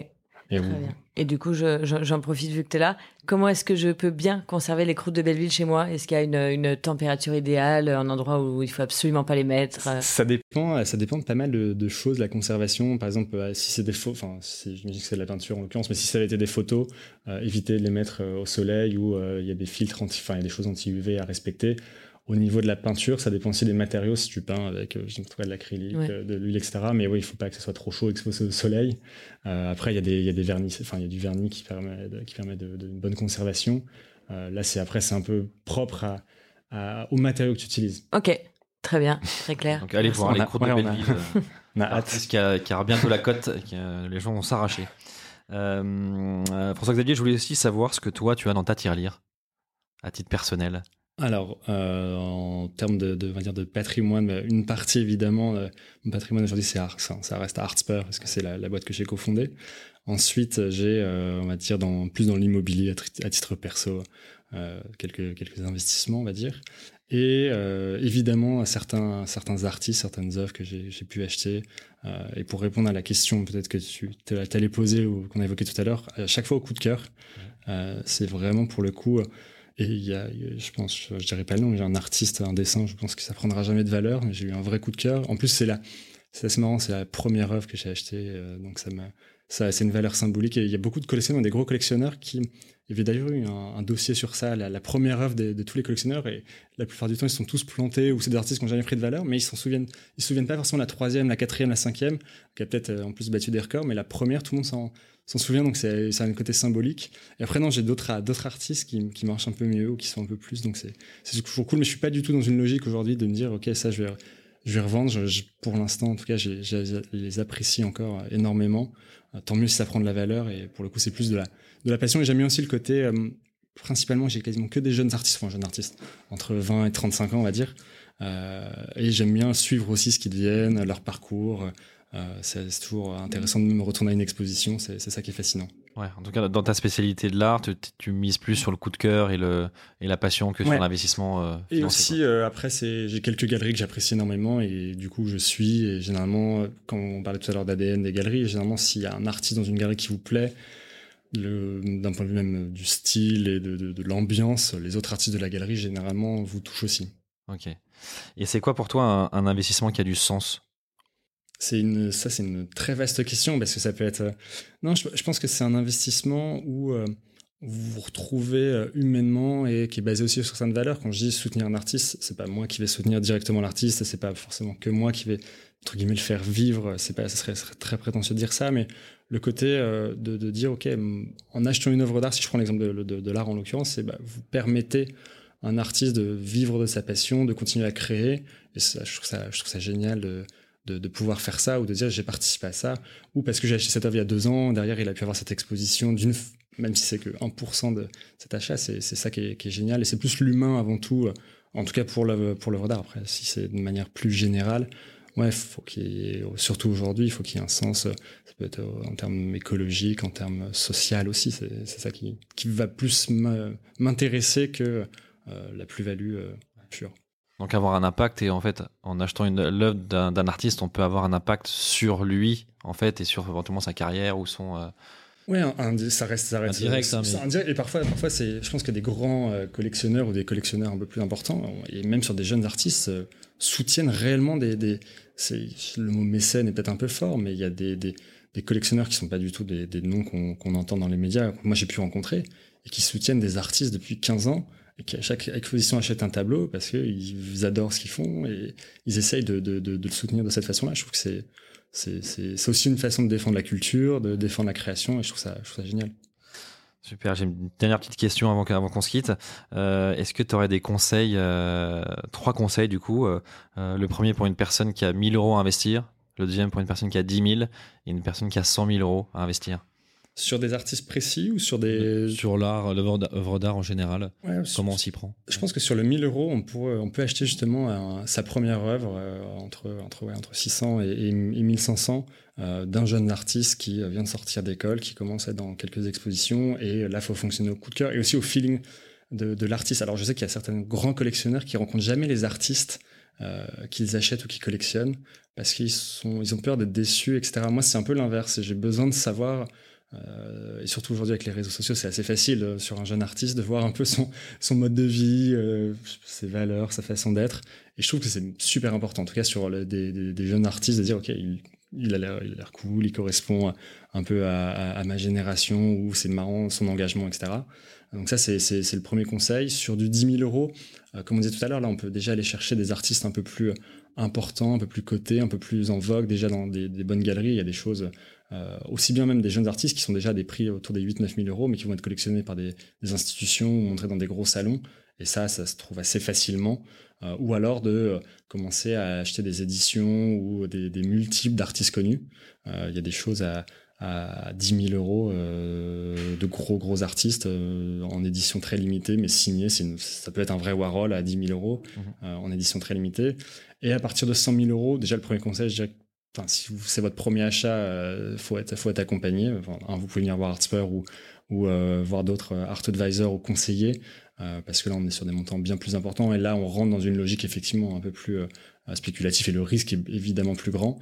Et Très vous- bien. Et du coup, je- je- j'en profite vu que tu es là. Comment est-ce que je peux bien conserver les croûtes de Belleville chez moi? Est-ce qu'il y a une, une température idéale, un endroit où il faut absolument pas les mettre? Ça dépend, euh, ça dépend de pas mal de, de choses, la conservation. Par exemple, euh, si c'est des photos, enfin, si, je me dis que c'est de la peinture en l'occurrence, mais si ça avait été des photos, euh, éviter de les mettre au soleil ou euh, il y a des filtres anti, enfin, il y a des choses anti-UV à respecter. Au niveau de la peinture, ça dépend aussi des matériaux. Si tu peins avec euh, je sais pas, de l'acrylique, Ouais. euh, de l'huile, etc. Mais oui, il faut pas que ce soit trop chaud exposé au soleil. Euh, après, il y a des, il y a des vernis, enfin, il y a du vernis qui permet, de, qui permet de, de- une bonne conservation. Euh, là, c'est après, c'est un peu propre à, à- aux matériaux que tu utilises. Ok, très bien, très clair. Donc allez Merci. voir On les a- croûtes ouais, de on a- Belleville. (laughs) On a hâte. qui, a, qui aura bientôt la cote, qui, euh, les gens vont s'arracher. Euh, euh, François-Xavier, je voulais aussi savoir ce que toi tu as dans ta tirelire, à titre personnel. Alors, euh, en termes de, de, on va dire de patrimoine, bah, une partie évidemment, euh, mon patrimoine aujourd'hui, c'est Ars, hein, ça reste Artspur parce que c'est la, la boîte que j'ai cofondée. Ensuite, j'ai, euh, on va dire, dans, plus dans l'immobilier à, titre perso, euh, quelques, quelques investissements, on va dire. Et euh, évidemment, certains, certains artistes, certaines œuvres que j'ai pu acheter. Euh, et pour répondre à la question peut-être que tu allais poser ou qu'on a évoqué tout à l'heure, à chaque fois au coup de cœur, euh, c'est vraiment pour le coup. Et il y a, je pense, je, je dirais pas le nom, mais j'ai un artiste, un dessin, je pense que ça prendra jamais de valeur, mais j'ai eu un vrai coup de cœur. En plus, c'est c'est assez marrant, c'est la première œuvre que j'ai achetée, euh, donc ça m'a, ça, c'est une valeur symbolique. Et il y a beaucoup de collectionneurs, des gros collectionneurs qui, il y avait d'ailleurs eu un, dossier sur ça, la, première œuvre de, tous les collectionneurs, et la plupart du temps, ils sont tous plantés, ou c'est des artistes qui n'ont jamais pris de valeur, mais ils s'en souviennent, ils se souviennent pas forcément la troisième, la quatrième, la cinquième, qui a peut-être euh, en plus battu des records, mais la première, tout le monde s'en, s'en souvient, donc c'est, un côté symbolique. Et après, non, j'ai d'autres, artistes qui, qui marchent un peu mieux ou qui sont un peu plus, donc c'est, toujours cool, mais je suis pas du tout dans une logique aujourd'hui de me dire, ok, ça, je vais, je vais revendre. Pour l'instant, en tout cas, je les apprécie encore euh, énormément. Euh, tant mieux si ça prend de la valeur, et pour le coup, c'est plus de la, de la passion. Et j'aime bien aussi le côté, euh, principalement, j'ai quasiment que des jeunes artistes, enfin, jeunes artistes, entre 20 et 35 ans, on va dire. Et j'aime bien suivre aussi ce qu'ils deviennent, leur parcours. Euh, c'est toujours intéressant de me retourner à une exposition, c'est ça qui est fascinant. Ouais, en tout cas, dans ta spécialité de l'art, tu, tu mises plus sur le coup de cœur et, le, et la passion que Ouais. sur l'investissement euh, Et aussi, euh, après, j'ai quelques galeries que j'apprécie énormément et du coup, je suis. Et généralement, quand on parlait tout à l'heure d'ADN des galeries, généralement, s'il y a un artiste dans une galerie qui vous plaît, d'un point de vue même du style et de, de- de l'ambiance, les autres artistes de la galerie, généralement, vous touchent aussi. Ok. Et c'est quoi pour toi un, un investissement qui a du sens? C'est une, ça, c'est une très vaste question parce que ça peut être. euh, Non, je, pense que c'est un investissement où euh, vous vous retrouvez euh, humainement et qui est basé aussi sur certaines valeurs. Quand je dis soutenir un artiste, c'est pas moi qui vais soutenir directement l'artiste, c'est pas forcément que moi qui vais entre guillemets le faire vivre. C'est pas, ça serait, très prétentieux de dire ça, mais le côté de, dire ok, en achetant une œuvre d'art, si je prends l'exemple de, de- de l'art en l'occurrence, c'est bah, vous permettez à un artiste de vivre de sa passion, de continuer à créer. Et ça, je trouve ça, je trouve ça génial de de, pouvoir faire ça ou de dire j'ai participé à ça ou parce que j'ai acheté cette œuvre il y a deux ans derrière il a pu avoir cette exposition même si c'est que 1% de cet achat c'est ça qui est, qui est génial. Et c'est plus l'humain avant tout euh, en tout cas pour l'œuvre pour l'œuvre d'art. Après si c'est de manière plus générale ouais faut qu'il surtout aujourd'hui il faut qu'il y ait un sens euh, ça peut être euh, en termes écologiques en termes social aussi. C'est c'est ça qui, qui va plus m'intéresser que la plus-value pure Donc avoir un impact et en fait, en achetant une l'œuvre d'un d'un artiste, on peut avoir un impact sur lui en fait et sur éventuellement sa carrière ou son. euh, un- ça reste, ça reste Indirect, hein, c'est mais- indirect. Et parfois, parfois c'est, je pense que des grands euh, collectionneurs ou des collectionneurs un peu plus importants, et même sur des jeunes artistes, euh, soutiennent réellement des, des c'est, le mot mécène est peut-être un peu fort, mais il y a des, des, des collectionneurs qui sont pas du tout des, des noms qu'on qu'on entend dans les médias, que moi j'ai pu rencontrer, et qui soutiennent des artistes depuis 15 ans, à chaque exposition achètent un tableau parce qu'ils adorent ce qu'ils font, et ils essayent de, le soutenir de cette façon-là. Je trouve que c'est aussi une façon de défendre la culture, de défendre la création, et je trouve ça, génial. Super, j'ai une dernière petite question avant, avant qu'on se quitte. Euh, Est-ce que tu aurais des conseils, euh, trois conseils du coup euh, Le premier pour une personne qui a 1000 euros à investir, le deuxième pour une personne qui a 10 000 et une personne qui a 100 000 euros à investir? Sur des artistes précis ou sur des... Sur l'art, l'œuvre d'art en général, Ouais, sur- comment on s'y prend? Je pense que sur le 1000 euros, on, pourrait- on peut acheter justement un- sa première œuvre euh, entre, entre, ouais, entre 600 et, et, et 1500 euh, d'un jeune artiste qui euh, vient de sortir d'école, qui commence à être dans quelques expositions. Et là, il faut fonctionner au coup de cœur et aussi au feeling de, de l'artiste. Alors, je sais qu'il y a certains grands collectionneurs qui rencontrent jamais les artistes euh, qu'ils achètent ou qu'ils collectionnent parce qu'ils sont, ils ont peur d'être déçus, etc. Moi, c'est un peu l'inverse. J'ai besoin de savoir. Euh, et surtout aujourd'hui avec les réseaux sociaux, c'est assez facile euh, sur un jeune artiste de voir un peu son, (laughs) son mode de vie, euh, ses valeurs, sa façon d'être. Et je trouve que c'est super important, en tout cas sur des, des- jeunes artistes, de dire, OK, il, il a l'air cool, il correspond un peu à, ma génération, ou c'est marrant, son engagement, etc. Donc ça, c'est le premier conseil. Sur du 10 000 euros, comme on disait tout à l'heure, là, on peut déjà aller chercher des artistes un peu plus importants, un peu plus cotés, un peu plus en vogue, déjà dans des bonnes galeries. Il y a des choses, euh, aussi bien même des jeunes artistes qui sont déjà à des prix autour des 8-9 000 euros, mais qui vont être collectionnés par des, des institutions ou montrés dans des gros salons. Et ça, ça se trouve assez facilement. Euh, ou alors de euh, commencer à acheter des éditions ou des, des multiples d'artistes connus. Il y a des choses à, à 10 000 euros de gros gros artistes en édition très limitée, mais une- ça peut être un vrai Warhol à 10 000 euros euh, en édition très limitée. Et à partir de 100 000 euros, déjà le premier conseil, je dirais Enfin, si c'est votre premier achat, euh, faut être faut être accompagné. Vous pouvez venir voir Artspur ou euh, voir d'autres euh, art advisors ou conseillers euh, parce que là on est sur des montants bien plus importants et là on rentre dans une logique effectivement un peu plus spéculative et le risque est évidemment plus grand,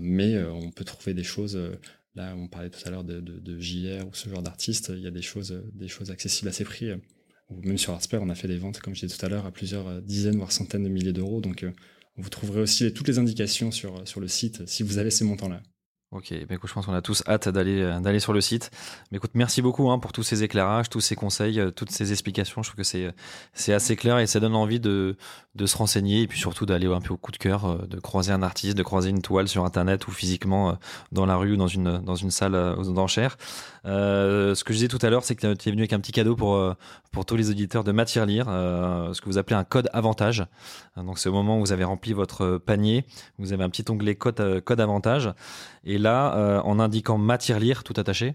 mais on peut trouver des choses. là, on parlait tout à l'heure de, JR ou ce genre d'artistes. Il y a des choses, des choses accessibles à ces prix. même sur Artspur, on a fait des ventes, comme je disais tout à l'heure, à plusieurs dizaines voire centaines de milliers d'euros. Donc vous trouverez aussi toutes les indications sur, sur le site si vous avez ces montants-là. Ok, bah écoute, je pense qu'on a tous hâte d'aller euh, d'aller sur le site. Mais écoute, merci beaucoup hein, pour tous ces éclairages, tous ces conseils, euh, toutes ces explications. Je trouve que c'est c'est assez clair et ça donne envie de de se renseigner et puis surtout d'aller un peu au coup de cœur, euh, de croiser un artiste, de croiser une toile sur internet ou physiquement euh, dans la rue ou dans une dans une salle euh, aux enchères. Euh, ce que je disais tout à l'heure, c'est que tu es venu avec un petit cadeau pour euh, pour tous les auditeurs de Matière Lire, euh, ce que vous appelez un code avantage. Euh, Donc c'est au moment où vous avez rempli votre panier, vous avez un petit onglet code euh, code avantage. Et là, euh, en indiquant matière lire tout attaché,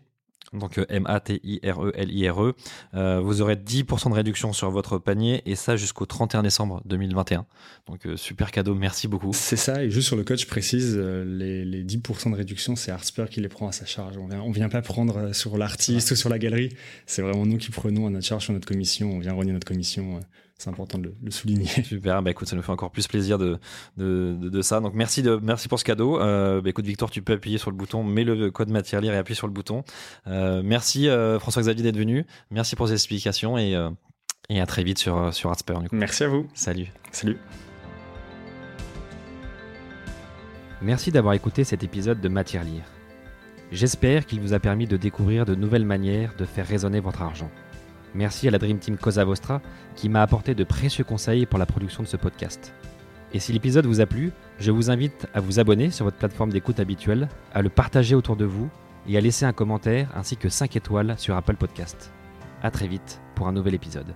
donc euh, M-A-T-I-R-E-L-I-R-E, euh, vous aurez 10% de réduction sur votre panier et ça jusqu'au 31 décembre 2021. Donc euh, super cadeau, merci beaucoup. C'est ça, et juste sur le code, je précise, euh, les, les 10% de réduction, c'est Artspur qui les prend à sa charge. On vient, on vient pas prendre sur l'artiste ou sur la galerie, c'est vraiment nous qui prenons à notre charge sur notre commission, on vient rogner notre commission, c'est important de le, le souligner. (laughs) Super, bah écoute, ça nous fait encore plus plaisir de, de, de, de ça. Donc merci, de, merci pour ce cadeau. Euh, bah écoute, Victor, tu peux appuyer sur le bouton, mets le code matière lire et appuie sur le bouton. Euh, merci euh, François-Xavier d'être venu. Merci pour ces explications et, euh, et à très vite sur, sur Artspur. Du coup. Merci à vous. Salut. Salut. Merci d'avoir écouté cet épisode de Matière Lire. J'espère qu'il vous a permis de découvrir de nouvelles manières de faire résonner votre argent. Merci à la Dream Team Cosa Vostra qui m'a apporté de précieux conseils pour la production de ce podcast. Et si l'épisode vous a plu, je vous invite à vous abonner sur votre plateforme d'écoute habituelle, à le partager autour de vous et à laisser un commentaire ainsi que 5 étoiles sur Apple Podcast. A très vite pour un nouvel épisode.